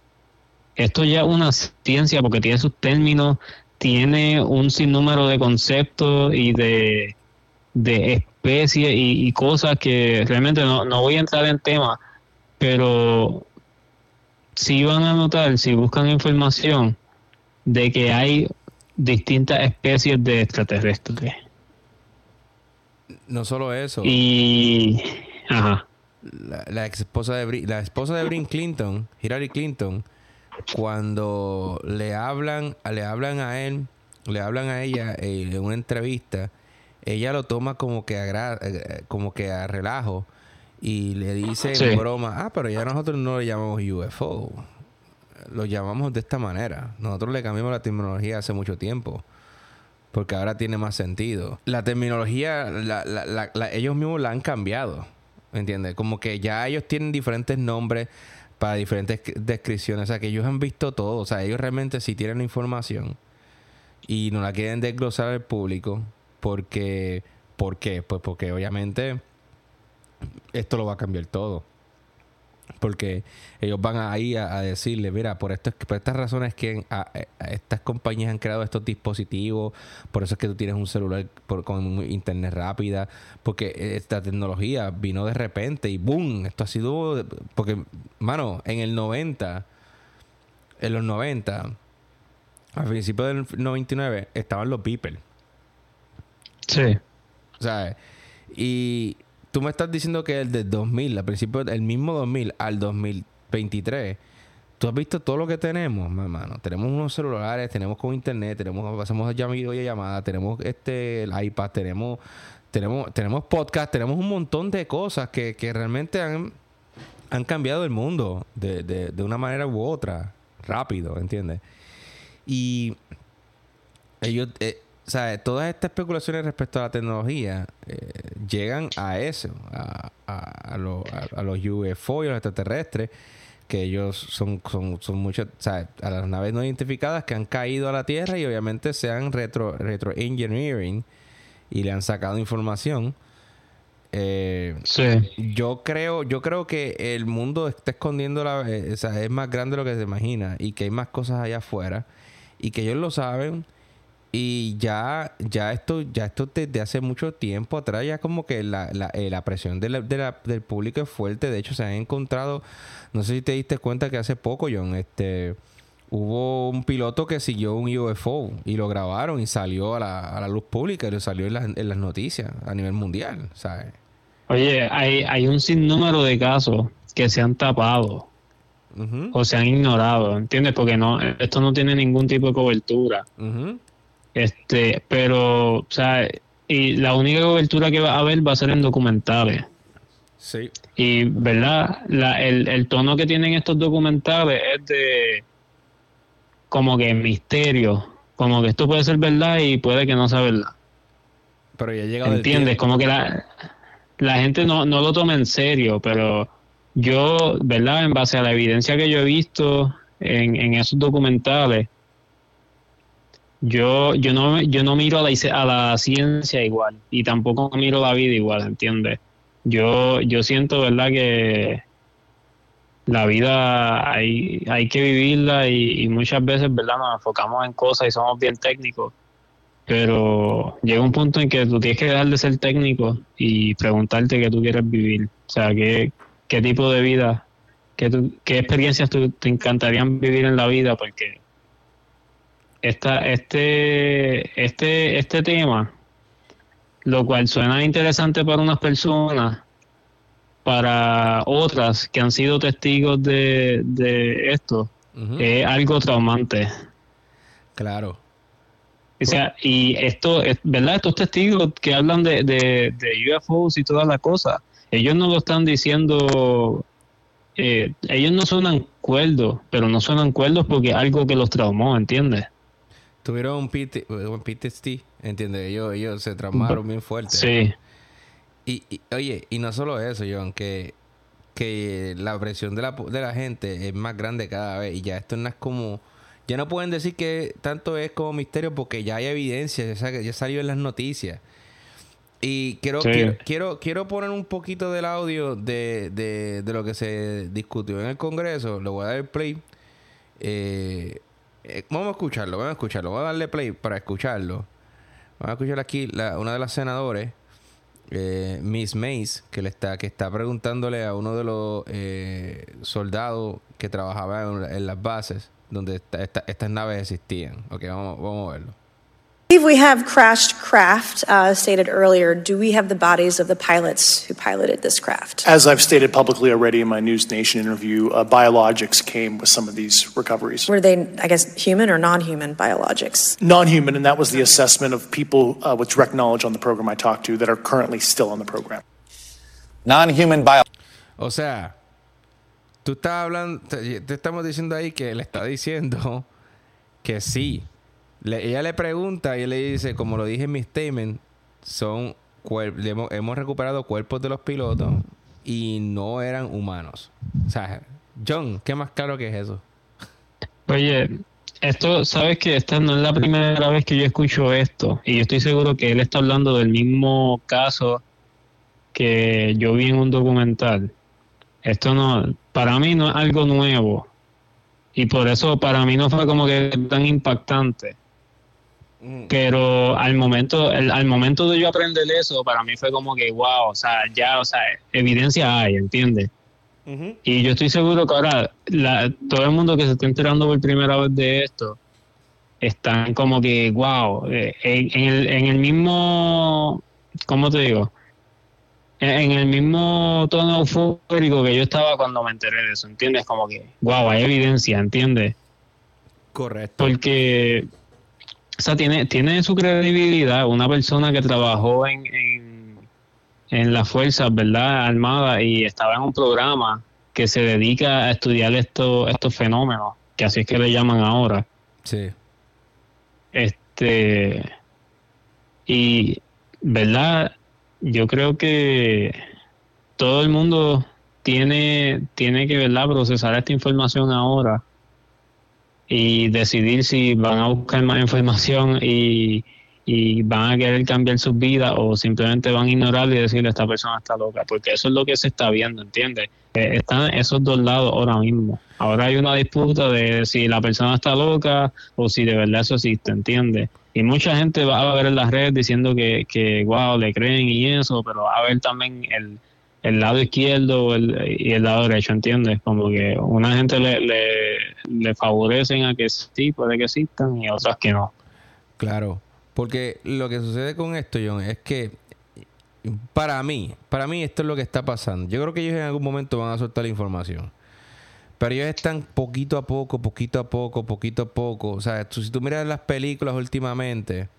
Esto ya es una ciencia porque tiene sus términos, tiene un sinnúmero de conceptos y de, de especies y, cosas que realmente no, no voy a entrar en tema, pero si van a notar, si buscan información, de que hay distintas especies de extraterrestres. No solo eso. Y. Ajá. La, esposa de la esposa de Brin Clinton, Hillary Clinton, cuando le hablan, le hablan a él, le hablan a ella eh, en una entrevista, ella lo toma como que a, eh, como que a relajo y le dice en broma, ah, pero ya nosotros no le llamamos UFO, lo llamamos de esta manera. Nosotros le cambiamos la tecnología hace mucho tiempo porque ahora tiene más sentido. La terminología, la, la, ellos mismos la han cambiado. ¿entiendes? Como que ya ellos tienen diferentes nombres para diferentes descripciones, o sea, que ellos han visto todo, o sea, ellos realmente sí tienen la información y no la quieren desglosar al público porque, ¿por qué? Pues porque obviamente esto lo va a cambiar todo. Porque ellos van ahí a, a decirle, mira, por, esto, por estas razones que estas compañías han creado estos dispositivos, por eso es que tú tienes un celular con internet rápida, porque esta tecnología vino de repente y ¡boom! Esto ha sido... Porque, mano, en el 90, en los 90, al principio del 99, estaban los people. Sí. Sea, y tú me estás diciendo que el del 2000, al principio, el mismo 2000 al 2023, tú has visto todo lo que tenemos, hermano. Tenemos unos celulares, tenemos con internet, tenemos, hacemos llamada, tenemos este, el iPad, tenemos, tenemos, tenemos podcast, tenemos un montón de cosas que, que realmente han, han cambiado el mundo de, de, de una manera u otra, rápido, ¿entiendes? Y ellos, eh, sea, todas estas especulaciones respecto a la tecnología eh, llegan a eso, a, a, a, los UFO y los extraterrestres, que ellos son, son, son muchos, o sea, a las naves no identificadas que han caído a la Tierra y obviamente se han retro, retro engineering y le han sacado información. Eh, sí. Yo creo, yo creo que el mundo está escondiendo la, eh, o sea, es más grande de lo que se imagina y que hay más cosas allá afuera y que ellos lo saben y ya, ya esto, ya esto desde hace mucho tiempo atrás, ya como que la, la, eh, la presión de la, del público es fuerte. De hecho, se han encontrado, no sé si te diste cuenta que hace poco, John, este hubo un piloto que siguió un UFO y lo grabaron y salió a la, a la luz pública y lo salió en, en las noticias a nivel mundial, ¿sabes? Oye, hay, hay un sinnúmero de casos que se han tapado o se han ignorado, ¿entiendes? Porque no, esto no tiene ningún tipo de cobertura. Este, pero, o sea, y la única cobertura que va a haber va a ser en documentales. Sí. Y, ¿verdad? La, el, el tono que tienen estos documentales es de como que misterio, como que esto puede ser verdad y puede que no sea verdad. Pero ya llega ¿Entiendes? Como que la, la gente no, no lo toma en serio, pero yo, ¿verdad? En base a la evidencia que yo he visto en, en esos documentales, yo, yo no, yo no miro a la, ciencia igual y tampoco miro la vida igual, ¿entiendes? Yo, yo siento, ¿verdad? Que la vida hay, hay que vivirla y, muchas veces, ¿verdad? Nos enfocamos en cosas y somos bien técnicos, pero llega un punto en que tú tienes que dejar de ser técnico y preguntarte qué tú quieres vivir, o sea, qué, qué tipo de vida, qué, qué experiencias te encantarían vivir en la vida, porque esta, este, este, este tema, lo cual suena interesante para unas personas, para otras que han sido testigos de, de esto, es algo traumante. Claro. O sea, y esto, ¿verdad? Estos testigos que hablan de, de, de UFOs y todas las cosas, ellos no lo están diciendo, eh, ellos no suenan cuerdos, pero no suenan cuerdos porque algo que los traumó, ¿entiendes? Tuvieron un, PTSD, ¿entiendes? Ellos, ellos se traumaron bien fuerte. Sí. Y, oye, y no solo eso, John, que, que la presión de la, de la gente es más grande cada vez y ya esto no es como... Ya no pueden decir que tanto es como misterio porque ya hay evidencia, ya, ya salió en las noticias. Y quiero, quiero, quiero, poner un poquito del audio de, de, de, lo que se discutió en el Congreso. Le voy a dar el play. Eh, eh, vamos a escucharlo, vamos a escucharlo. Vamos a darle play para escucharlo. Vamos a escuchar aquí la, una de las senadores, eh, Miss Mace, que le está, que está preguntándole a uno de los eh, soldados que trabajaba en, las bases donde estas naves existían. Ok, vamos, vamos a verlo. Believe we have crashed craft, uh, stated earlier. Do we have the bodies of the pilots who piloted this craft? As I've stated publicly already in my News Nation interview, uh, biologics came with some of these recoveries. Were they, I guess, human or non human biologics? Non human, and that was the assessment of people uh, with direct knowledge on the program I talked to that are currently still on the program. Non human bio. O sea, tú estás hablando, te, te estamos diciendo ahí que le está diciendo que sí. Ella le pregunta y él le dice, como lo dije en mi statement, son hemos, hemos, recuperado cuerpos de los pilotos y no eran humanos. O sea, John, ¿qué más claro que es eso? Oye, esto, sabes que esta no es la primera vez que yo escucho esto y yo estoy seguro que él está hablando del mismo caso que yo vi en un documental. Esto no, para mí no es algo nuevo y por eso para mí no fue como que tan impactante. Mm. Pero al momento, al momento de yo aprender eso, para mí fue como que, wow, o sea, ya, o sea, evidencia hay, ¿entiendes? Y yo estoy seguro que ahora todo el mundo que se está enterando por primera vez de esto, están como que, wow, eh, en, el, en el mismo, ¿cómo te digo? En el mismo tono eufórico que yo estaba cuando me enteré de eso, ¿entiendes? Como que, wow, hay evidencia, ¿entiendes? Correcto. Porque o sea, tiene, tiene su credibilidad una persona que trabajó en, en, las fuerzas, ¿verdad? Armadas y estaba en un programa que se dedica a estudiar estos estos fenómenos, que así es que le llaman ahora. Sí. Este. Y, ¿verdad? Yo creo que todo el mundo tiene, tiene que, ¿verdad?, procesar esta información ahora y decidir si van a buscar más información y, van a querer cambiar sus vidas o simplemente van a ignorar y decirle esta persona está loca, porque eso es lo que se está viendo, ¿entiendes? Eh, están esos dos lados ahora mismo. Ahora hay una disputa de si la persona está loca o si de verdad eso existe, ¿entiendes? Y mucha gente va a ver en las redes diciendo que, que wow, le creen y eso, pero va a ver también el, el lado izquierdo y el lado derecho, ¿entiendes? Como que una gente le, le, favorecen a que sí, puede que existan y otras que no. Claro, porque lo que sucede con esto, John, es que para mí, para mí esto es lo que está pasando. Yo creo que ellos en algún momento van a soltar la información. Pero ellos están poquito a poco, poquito a poco, poquito a poco. O sea, si tú miras las películas últimamente,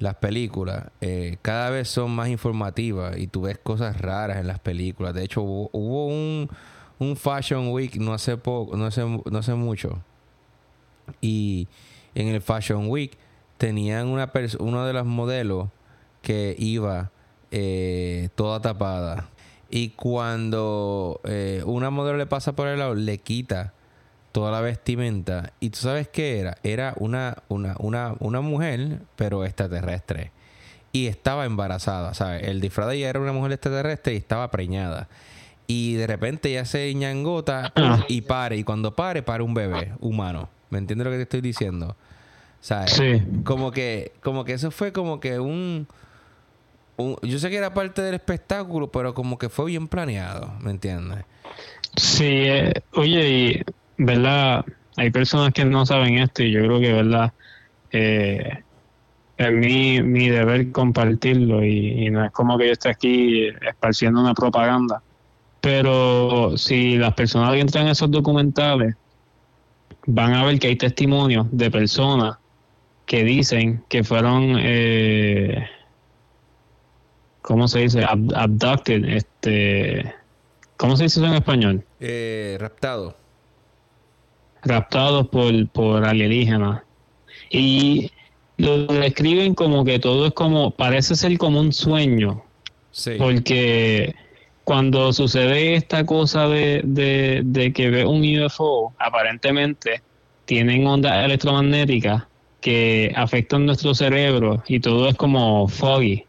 las películas eh, cada vez son más informativas y tú ves cosas raras en las películas. De hecho, hubo, un, un, Fashion Week no hace poco, no hace, no hace mucho. Y en el Fashion Week tenían una de los modelos que iba eh, toda tapada. Y cuando eh, una modelo le pasa por el lado, le quita toda la vestimenta. ¿Y tú sabes qué era? Era una, una, una, una mujer, pero extraterrestre. Y estaba embarazada, ¿sabes? El disfraz de ella era una mujer extraterrestre y estaba preñada. Y de repente ya se ñangota y pare. Y cuando pare, para un bebé humano. ¿Me entiendes lo que te estoy diciendo? ¿Sabes? Sí. Como que, como que eso fue como que un, un, Yo sé que era parte del espectáculo, pero como que fue bien planeado, ¿me entiendes? Sí, eh, oye, y ¿verdad? Hay personas que no saben esto y yo creo que, ¿verdad? Eh, es mi, mi deber compartirlo y, no es como que yo esté aquí esparciendo una propaganda. Pero si las personas que entran en esos documentales van a ver que hay testimonios de personas que dicen que fueron, eh, ¿cómo se dice? abducted, este, ¿cómo se dice eso en español? Eh, raptado raptados por, por alienígenas. Y lo describen como que todo es como, parece ser como un sueño. Porque cuando sucede esta cosa de, de, que ve un UFO, aparentemente tienen ondas electromagnéticas que afectan nuestro cerebro y todo es como foggy.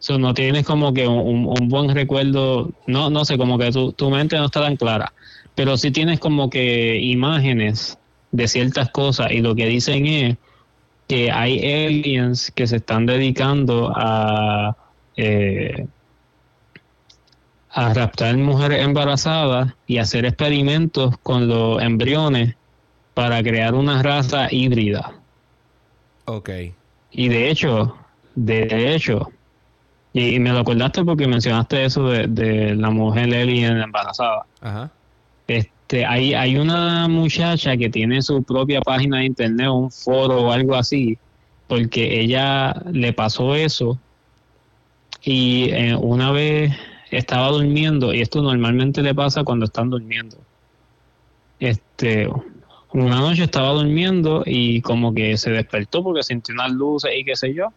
So, no tienes como que un, un, buen recuerdo, no, no sé, como que tu, tu mente no está tan clara pero sí tienes como que imágenes de ciertas cosas y lo que dicen es que hay aliens que se están dedicando a eh, a raptar mujeres embarazadas y hacer experimentos con los embriones para crear una raza híbrida. Ok. Y de hecho, de hecho, y, me lo acordaste porque mencionaste eso de, de la mujer alien embarazada. Ajá. Este, hay, hay una muchacha que tiene su propia página de internet, un foro o algo así, porque ella le pasó eso y eh, una vez estaba durmiendo, y esto normalmente le pasa cuando están durmiendo. Este, una noche estaba durmiendo y como que se despertó porque sintió unas luces y qué sé yo.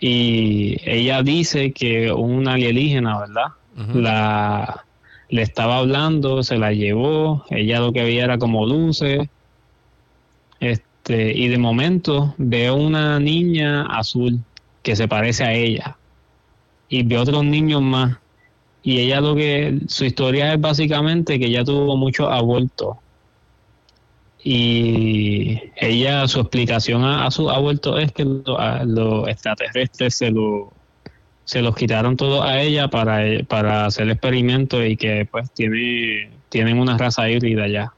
Y ella dice que un alienígena, ¿verdad? la le estaba hablando, se la llevó, ella lo que veía era como luces, este, y de momento veo una niña azul que se parece a ella, y veo otros niños más, y ella lo que, su historia es básicamente que ella tuvo muchos abortos, y ella, su explicación a, su aborto es que los extraterrestres se lo se los quitaron todos a ella para, para hacer experimentos y que pues tiene, tienen una raza híbrida ya.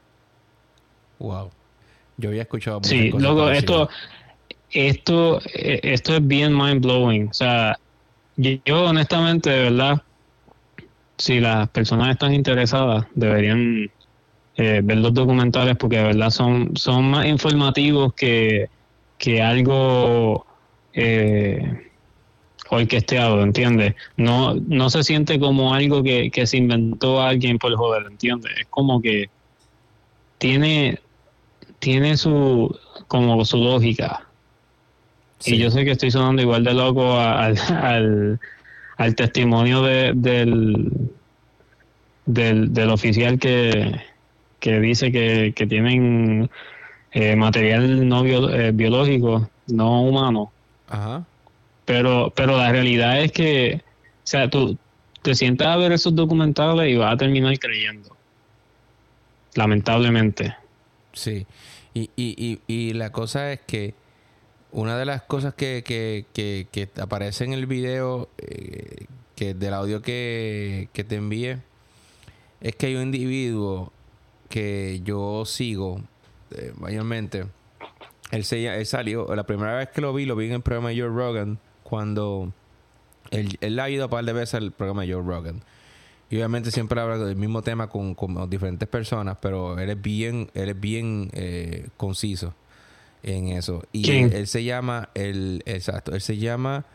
Wow. Yo había escuchado Sí, luego esto, esto, eh, esto es bien mind blowing. O sea, yo, honestamente, de verdad, si las personas están interesadas, deberían eh, ver los documentales porque de verdad son, son más informativos que, que algo eh, orquesteado, ¿entiendes? No, no se siente como algo que, se inventó alguien por joder, ¿entiendes? Es como que tiene, tiene su, como su lógica. Y yo sé que estoy sonando igual de loco al, al, testimonio de, del, del, oficial que, que dice que, que tienen eh, material no eh, biológico, no humano. Ajá. Pero, pero la realidad es que, o sea, tú te sientas a ver esos documentales y vas a terminar creyendo. Lamentablemente. Sí. Y, y, y, la cosa es que una de las cosas que, que, que, que aparece en el video, eh, que del audio que, que te envié, es que hay un individuo que yo sigo eh, mayormente. Él, se, él salió, la primera vez que lo vi, lo vi en el programa de Joe Rogan cuando él, él ha ido a par de veces al programa de Joe Rogan. Y obviamente siempre habla del mismo tema con, diferentes personas, pero él es bien, él es bien eh, conciso en eso. Y él, se llama, el, exacto, él se llama,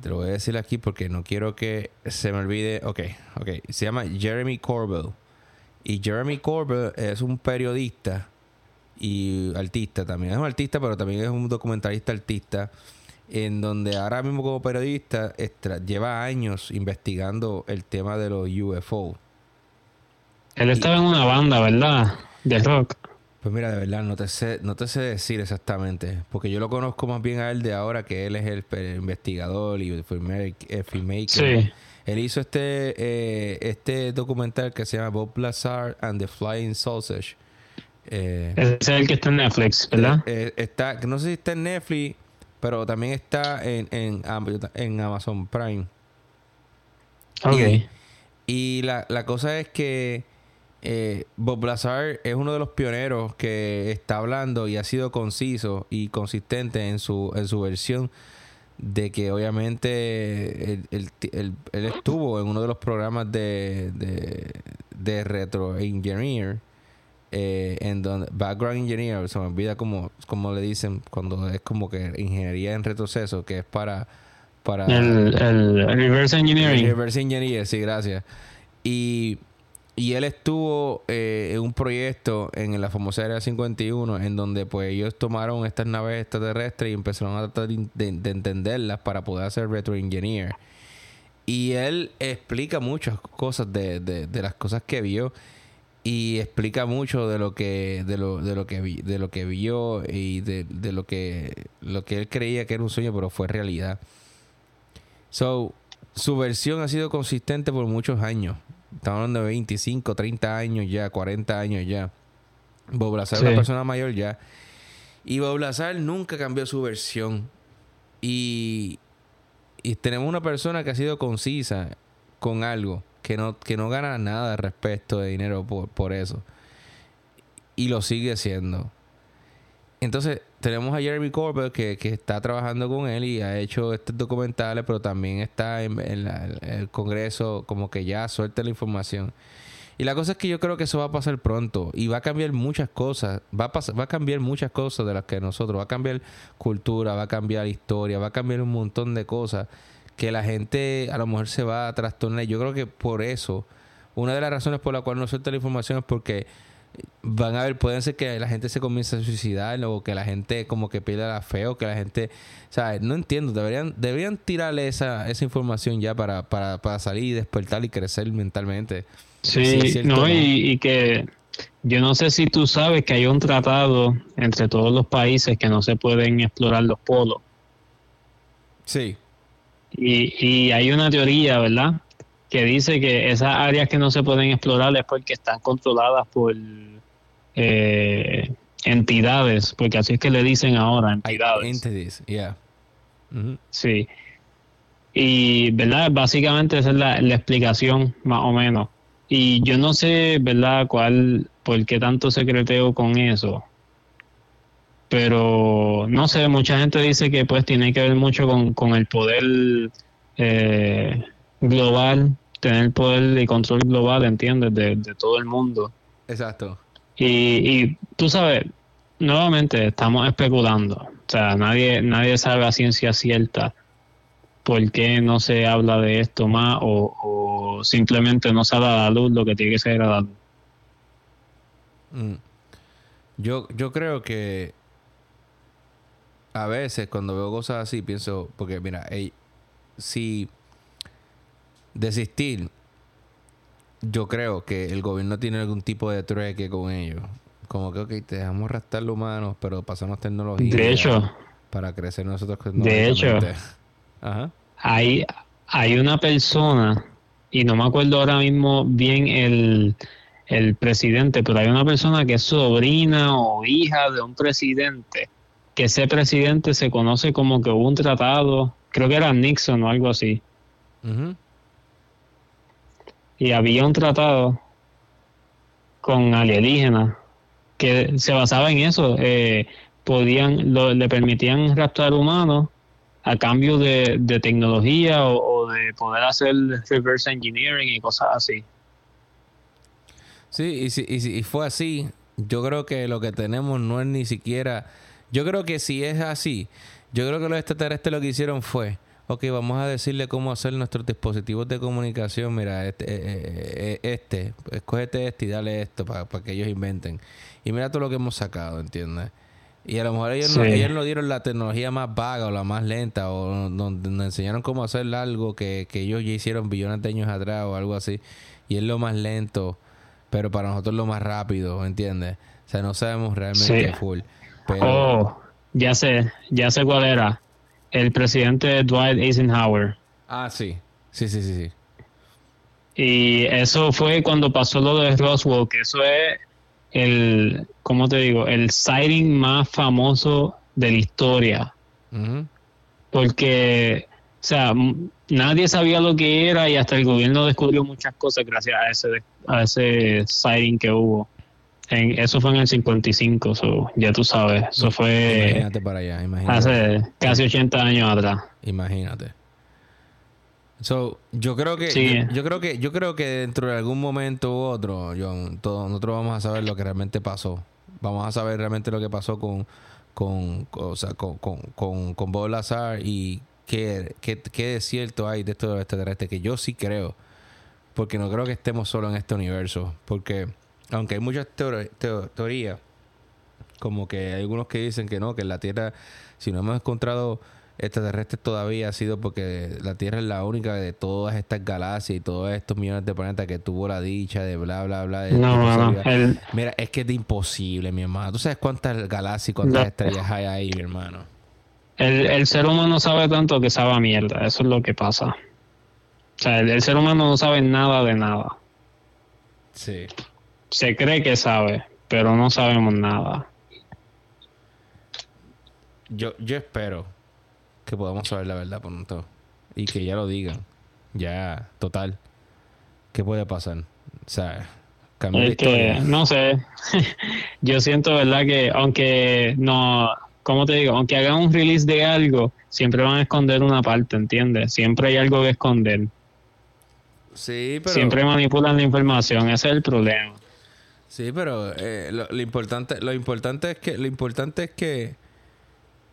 te lo voy a decir aquí porque no quiero que se me olvide, ok, ok, se llama Jeremy Corbell. Y Jeremy Corbell es un periodista y artista también. Es un artista, pero también es un documentalista artista en donde ahora mismo como periodista lleva años investigando el tema de los UFO. Él estaba en una banda, ¿verdad? De rock. Pues mira, de verdad, no te sé, no te sé decir exactamente, porque yo lo conozco más bien a él de ahora, que él es el, investigador y el filmmaker. Sí. Él hizo este, eh, este documental que se llama Bob Lazar and the Flying Sausage. Eh, Ese es el que está en Netflix, ¿verdad? Eh, está, no sé si está en Netflix pero también está en, en, en Amazon Prime. Ok. Y, la, la, cosa es que eh, Bob Lazar es uno de los pioneros que está hablando y ha sido conciso y consistente en su, en su versión de que obviamente él, estuvo en uno de los programas de, de, de Retro Engineer eh, en donde background engineer se me olvida como, como le dicen cuando es como que ingeniería en retroceso que es para para el, reverse engineering. reverse engineer sí gracias. Y y él estuvo eh, en un proyecto en la famosa Área 51 en donde pues ellos tomaron estas naves extraterrestres y empezaron a tratar de, entenderlas para poder hacer retro engineer. Y él explica muchas cosas de, de, de las cosas que vio y explica mucho de lo que de lo, de lo que vi, de lo que vio y de, lo que lo que él creía que era un sueño pero fue realidad. So su versión ha sido consistente por muchos años. Estamos hablando de 25 30 años ya 40 años ya. Bob Lazar es una persona mayor ya. Y Bob Lazar nunca cambió su versión. Y y tenemos una persona que ha sido concisa con algo que no, que no gana nada respecto de dinero por, por eso. Y lo sigue haciendo. Entonces, tenemos a Jeremy Corbett que, que, está trabajando con él y ha hecho estos documentales, pero también está en, el Congreso como que ya suelta la información. Y la cosa es que yo creo que eso va a pasar pronto y va a cambiar muchas cosas. Va a, pasar, va a cambiar muchas cosas de las que nosotros. Va a cambiar cultura, va a cambiar historia, va a cambiar un montón de cosas que la gente a lo mejor se va a trastornar. Yo creo que por eso, una de las razones por la cual no suelta la información es porque van a ver, pueden ser que la gente se comience a suicidar o que la gente como que pierda la fe o que la gente, ¿sabes? No entiendo, deberían, deberían tirarle esa, esa información ya para, para, para salir y despertar y crecer mentalmente. Sí, no, y, y, que yo no sé si tú sabes que hay un tratado entre todos los países que no se pueden explorar los polos. Sí. Y, y hay una teoría, ¿verdad? Que dice que esas áreas que no se pueden explorar es porque están controladas por eh, entidades, porque así es que le dicen ahora, entidades. yeah. Sí. Y, ¿verdad? Básicamente esa es la, la, explicación, más o menos. Y yo no sé, ¿verdad?, cuál, por qué tanto secreteo con eso. Pero, no sé, mucha gente dice que pues tiene que ver mucho con, con el poder eh, global, tener el poder y control global, ¿entiendes? De, de todo el mundo. Exacto. Y, tú sabes, nuevamente estamos especulando. O sea, nadie, nadie sabe a ciencia cierta por qué no se habla de esto más o, simplemente no se da a la luz lo que tiene que ser a la luz. Mm. Yo, yo creo que a veces cuando veo cosas así pienso, porque mira, si desistir yo creo que el gobierno tiene algún tipo de trueque con ellos. Como que, ok, te dejamos rastar los humanos, pero pasamos tecnología. De hecho. Para crecer nosotros. De hecho. Ajá. Hay, hay una persona, y no me acuerdo ahora mismo bien el, el presidente, pero hay una persona que es sobrina o hija de un presidente, que ese presidente se conoce como que hubo un tratado, creo que era Nixon o algo así. Y había un tratado con alienígenas que se basaba en eso. Eh, podían, le permitían raptar humanos a cambio de, tecnología o, de poder hacer reverse engineering y cosas así. Sí, y, si, y, fue así, yo creo que lo que tenemos no es ni siquiera... Yo creo que si es así, yo creo que los extraterrestres lo que hicieron fue ok, vamos a decirle cómo hacer nuestros dispositivos de comunicación. Mira, este, eh, eh, eh, este escógete este y dale esto para, que ellos inventen. Y mira todo lo que hemos sacado, ¿entiendes? Y a lo mejor ellos, no, ellos dieron la tecnología más vaga o la más lenta o donde nos enseñaron cómo hacer algo que, ellos ya hicieron billones de años atrás o algo así. Y es lo más lento, pero para nosotros lo más rápido, ¿entiendes? O sea, no sabemos realmente full. Pero... Oh, ya sé, ya sé cuál era el presidente Dwight Eisenhower. Ah, sí. Sí, sí, sí, sí. Y eso fue cuando pasó lo de Roswell, que eso es el, ¿cómo te digo? El sighting más famoso de la historia. Porque, o sea, nadie sabía lo que era y hasta el gobierno descubrió muchas cosas gracias a ese, a ese sighting que hubo eso fue en el 55, ya tú sabes. Eso fue. Imagínate para allá, imagínate. Hace casi 80 años atrás. Imagínate. So, yo creo que yo, creo que yo creo que dentro de algún momento u otro, John, todos nosotros vamos a saber lo que realmente pasó. Vamos a saber realmente lo que pasó con con, o sea, con, con, con, Bob Lazar y qué, qué, qué es cierto hay de esto de extraterrestre que yo sí creo. Porque no creo que estemos solo en este universo. Porque aunque hay muchas teorías, como que hay algunos que dicen que no, que la Tierra, si no hemos encontrado extraterrestres todavía, ha sido porque la Tierra es la única de todas estas galaxias y todos estos millones de planetas que tuvo la dicha de bla, bla, bla. no, Mira, es que es imposible, mi hermano. ¿Tú sabes cuántas galaxias y cuántas estrellas hay ahí, mi hermano? El, el, ser humano sabe tanto que sabe a mierda. Eso es lo que pasa. O sea, el ser humano no sabe nada de nada. Sí se cree que sabe, pero no sabemos nada. Yo, yo espero que podamos saber la verdad pronto y que ya lo digan. Ya, total. ¿Qué puede pasar? O sea, cambiar que, no sé. yo siento, ¿verdad? Que aunque no, ¿cómo te digo? Aunque hagan un release de algo, siempre van a esconder una parte, ¿entiendes? Siempre hay algo que esconder. Sí, pero... Siempre manipulan la información, ese es el problema. Sí, pero eh, lo, importante, lo importante es que, lo importante es que,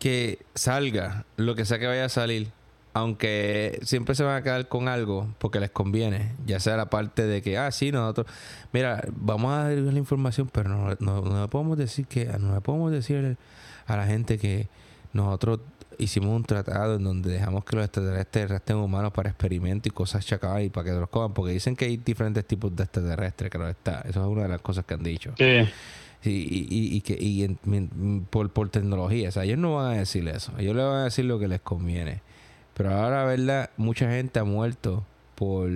que salga lo que sea que vaya a salir. aunque siempre se van a quedar con algo porque les conviene, ya sea la parte de que, ah, sí, nosotros, mira, vamos a dar la información, pero no, no, no podemos decir que, no podemos decir a la gente que nosotros hicimos un tratado en donde dejamos que los extraterrestres resten humanos para experimentos y cosas chacadas y para que los coman, porque dicen que hay diferentes tipos de extraterrestres, que no está. Eso es una de las cosas que han dicho. Sí. Y, y, que y por, por tecnología, o sea, ellos no van a decir eso, ellos le van a decir lo que les conviene. Pero ahora, ¿verdad? Mucha gente ha muerto por,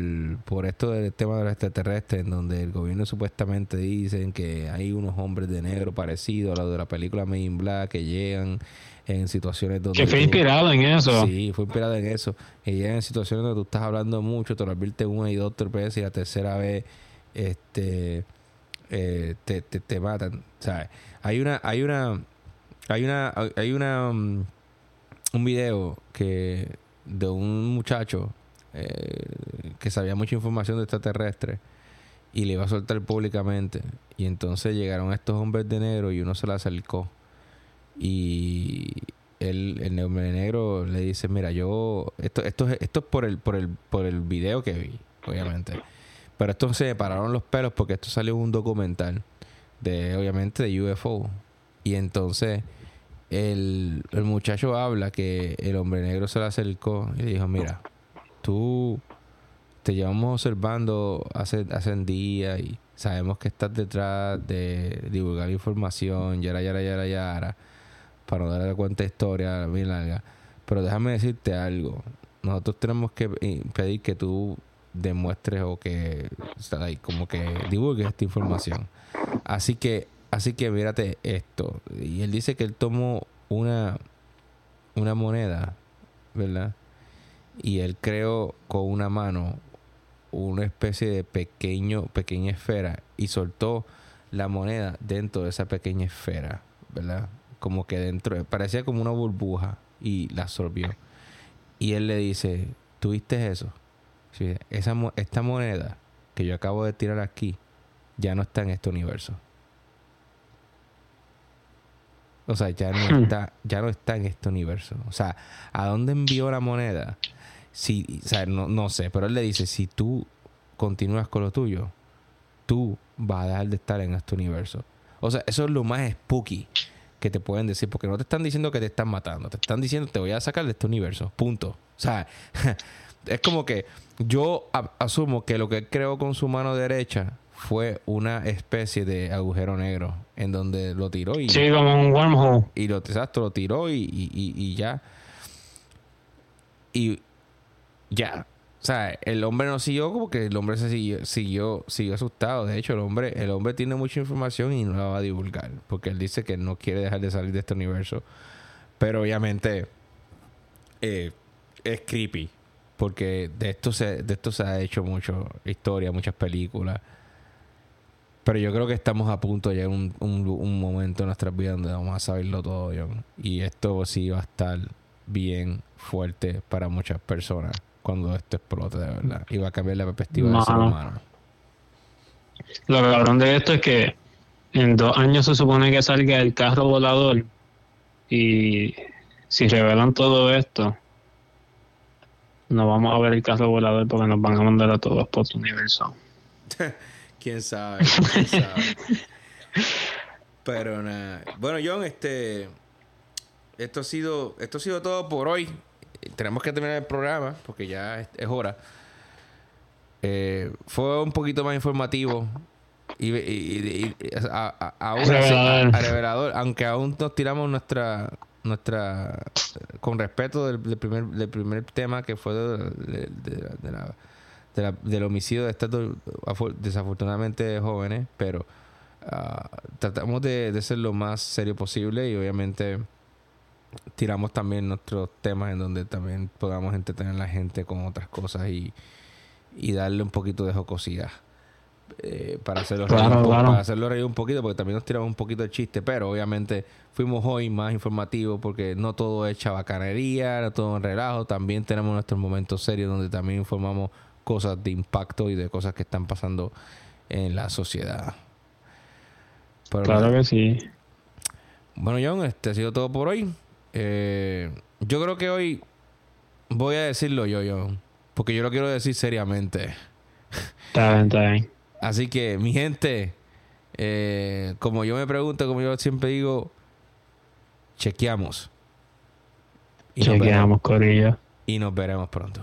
por esto del tema de los extraterrestres, en donde el gobierno supuestamente dicen que hay unos hombres de negro parecidos a los de la película Men in Black que llegan en situaciones donde... Que fue inspirado en eso. Sí, fue inspirado en eso. Llegan en situaciones donde tú estás hablando mucho, te lo advierte una y dos, tres veces y la tercera vez este eh, te, te, matan. ¿sabes? Hay una, hay una, hay una, hay una, um, un video que de un muchacho eh, que sabía mucha información de extraterrestres y le iba a soltar públicamente. Y entonces llegaron estos hombres de negro y uno se le acercó. Y el, el hombre negro le dice, mira, yo, esto, esto, esto es por el, por el, por el video que vi, obviamente. Pero esto se pararon los pelos porque esto salió un documental de, obviamente, de UFO. Y entonces el, el muchacho habla que el hombre negro se le acercó y le dijo, mira, tú te llevamos observando hace, hace días y sabemos que estás detrás de divulgar información, yara, yara, yara, yara, para no darle cuenta historia bien larga. Pero déjame decirte algo. Nosotros tenemos que pedir que tú demuestres o que como que divulgues esta información. Así que, así que mírate esto. Y él dice que él tomó una, una moneda, ¿verdad? Y él creó con una mano una especie de pequeño, pequeña esfera y soltó la moneda dentro de esa pequeña esfera, ¿verdad? Como que dentro, parecía como una burbuja y la absorbió. Y él le dice, ¿tuviste eso? esa, esta moneda que yo acabo de tirar aquí ya no está en este universo. O sea, ya no hmm. está, ya no está en este universo. O sea, ¿a dónde envió la moneda? Si, o sea, no, no sé, pero él le dice, si tú continúas con lo tuyo, tú vas a dejar de estar en este universo. O sea, eso es lo más spooky que te pueden decir, porque no te están diciendo que te están matando, te están diciendo te voy a sacar de este universo, punto. O sea, es como que yo asumo que lo que él creó con su mano derecha fue una especie de agujero negro en donde lo tiró y... Sí, como un wormhole. Y lo, exacto, lo tiró y, y, ya. Y ya. O sea, el hombre no siguió como que el hombre se siguió, siguió, siguió asustado. De hecho, el hombre, el hombre tiene mucha información y no la va a divulgar. Porque él dice que no quiere dejar de salir de este universo. Pero obviamente eh, es creepy porque de esto se, de esto se ha hecho mucho historia, muchas películas. Pero yo creo que estamos a punto de llegar un, un, momento en nuestras vidas donde vamos a saberlo todo, John. Y esto sí va a estar bien fuerte para muchas personas cuando esto explote de verdad. Y va a cambiar la perspectiva del ser humano. Lo cabrón de esto es que en dos años se supone que salga el carro volador. Y si revelan todo esto, no vamos a ver el carro volador porque nos van a mandar a todos por su universo. ¿Quién sabe? ¿Quién sabe? Pero nada. Bueno, John, este... Esto ha sido, esto ha sido todo por hoy. Tenemos que terminar el programa porque ya es, hora. Eh, fue un poquito más informativo y, y, aún revelador. aunque aún nos tiramos nuestra nuestra con respeto del, primer del primer tema que fue de, la, del homicidio de estos desafortunadamente jóvenes pero ah, tratamos de, ser lo más serio posible y obviamente tiramos también nuestros temas en donde también podamos entretener a la gente con otras cosas y, y darle un poquito de jocosidad. Eh, para hacerlo reír un para hacerlo reír un poquito porque también nos tiramos un poquito de chiste pero obviamente fuimos hoy más informativos porque no todo es chabacanería no todo en relajo. También tenemos nuestros momentos serios donde también informamos cosas de impacto y de cosas que están pasando en la sociedad. Claro que sí. Bueno John este ha sido todo por hoy eh, yo creo que hoy Voy a decirlo yo, yo. Porque yo lo quiero decir seriamente. Está bien, está bien. Así que, mi gente, eh, como yo me pregunto, como yo siempre digo, chequeamos. chequeamos, Corillo. Y nos veremos pronto.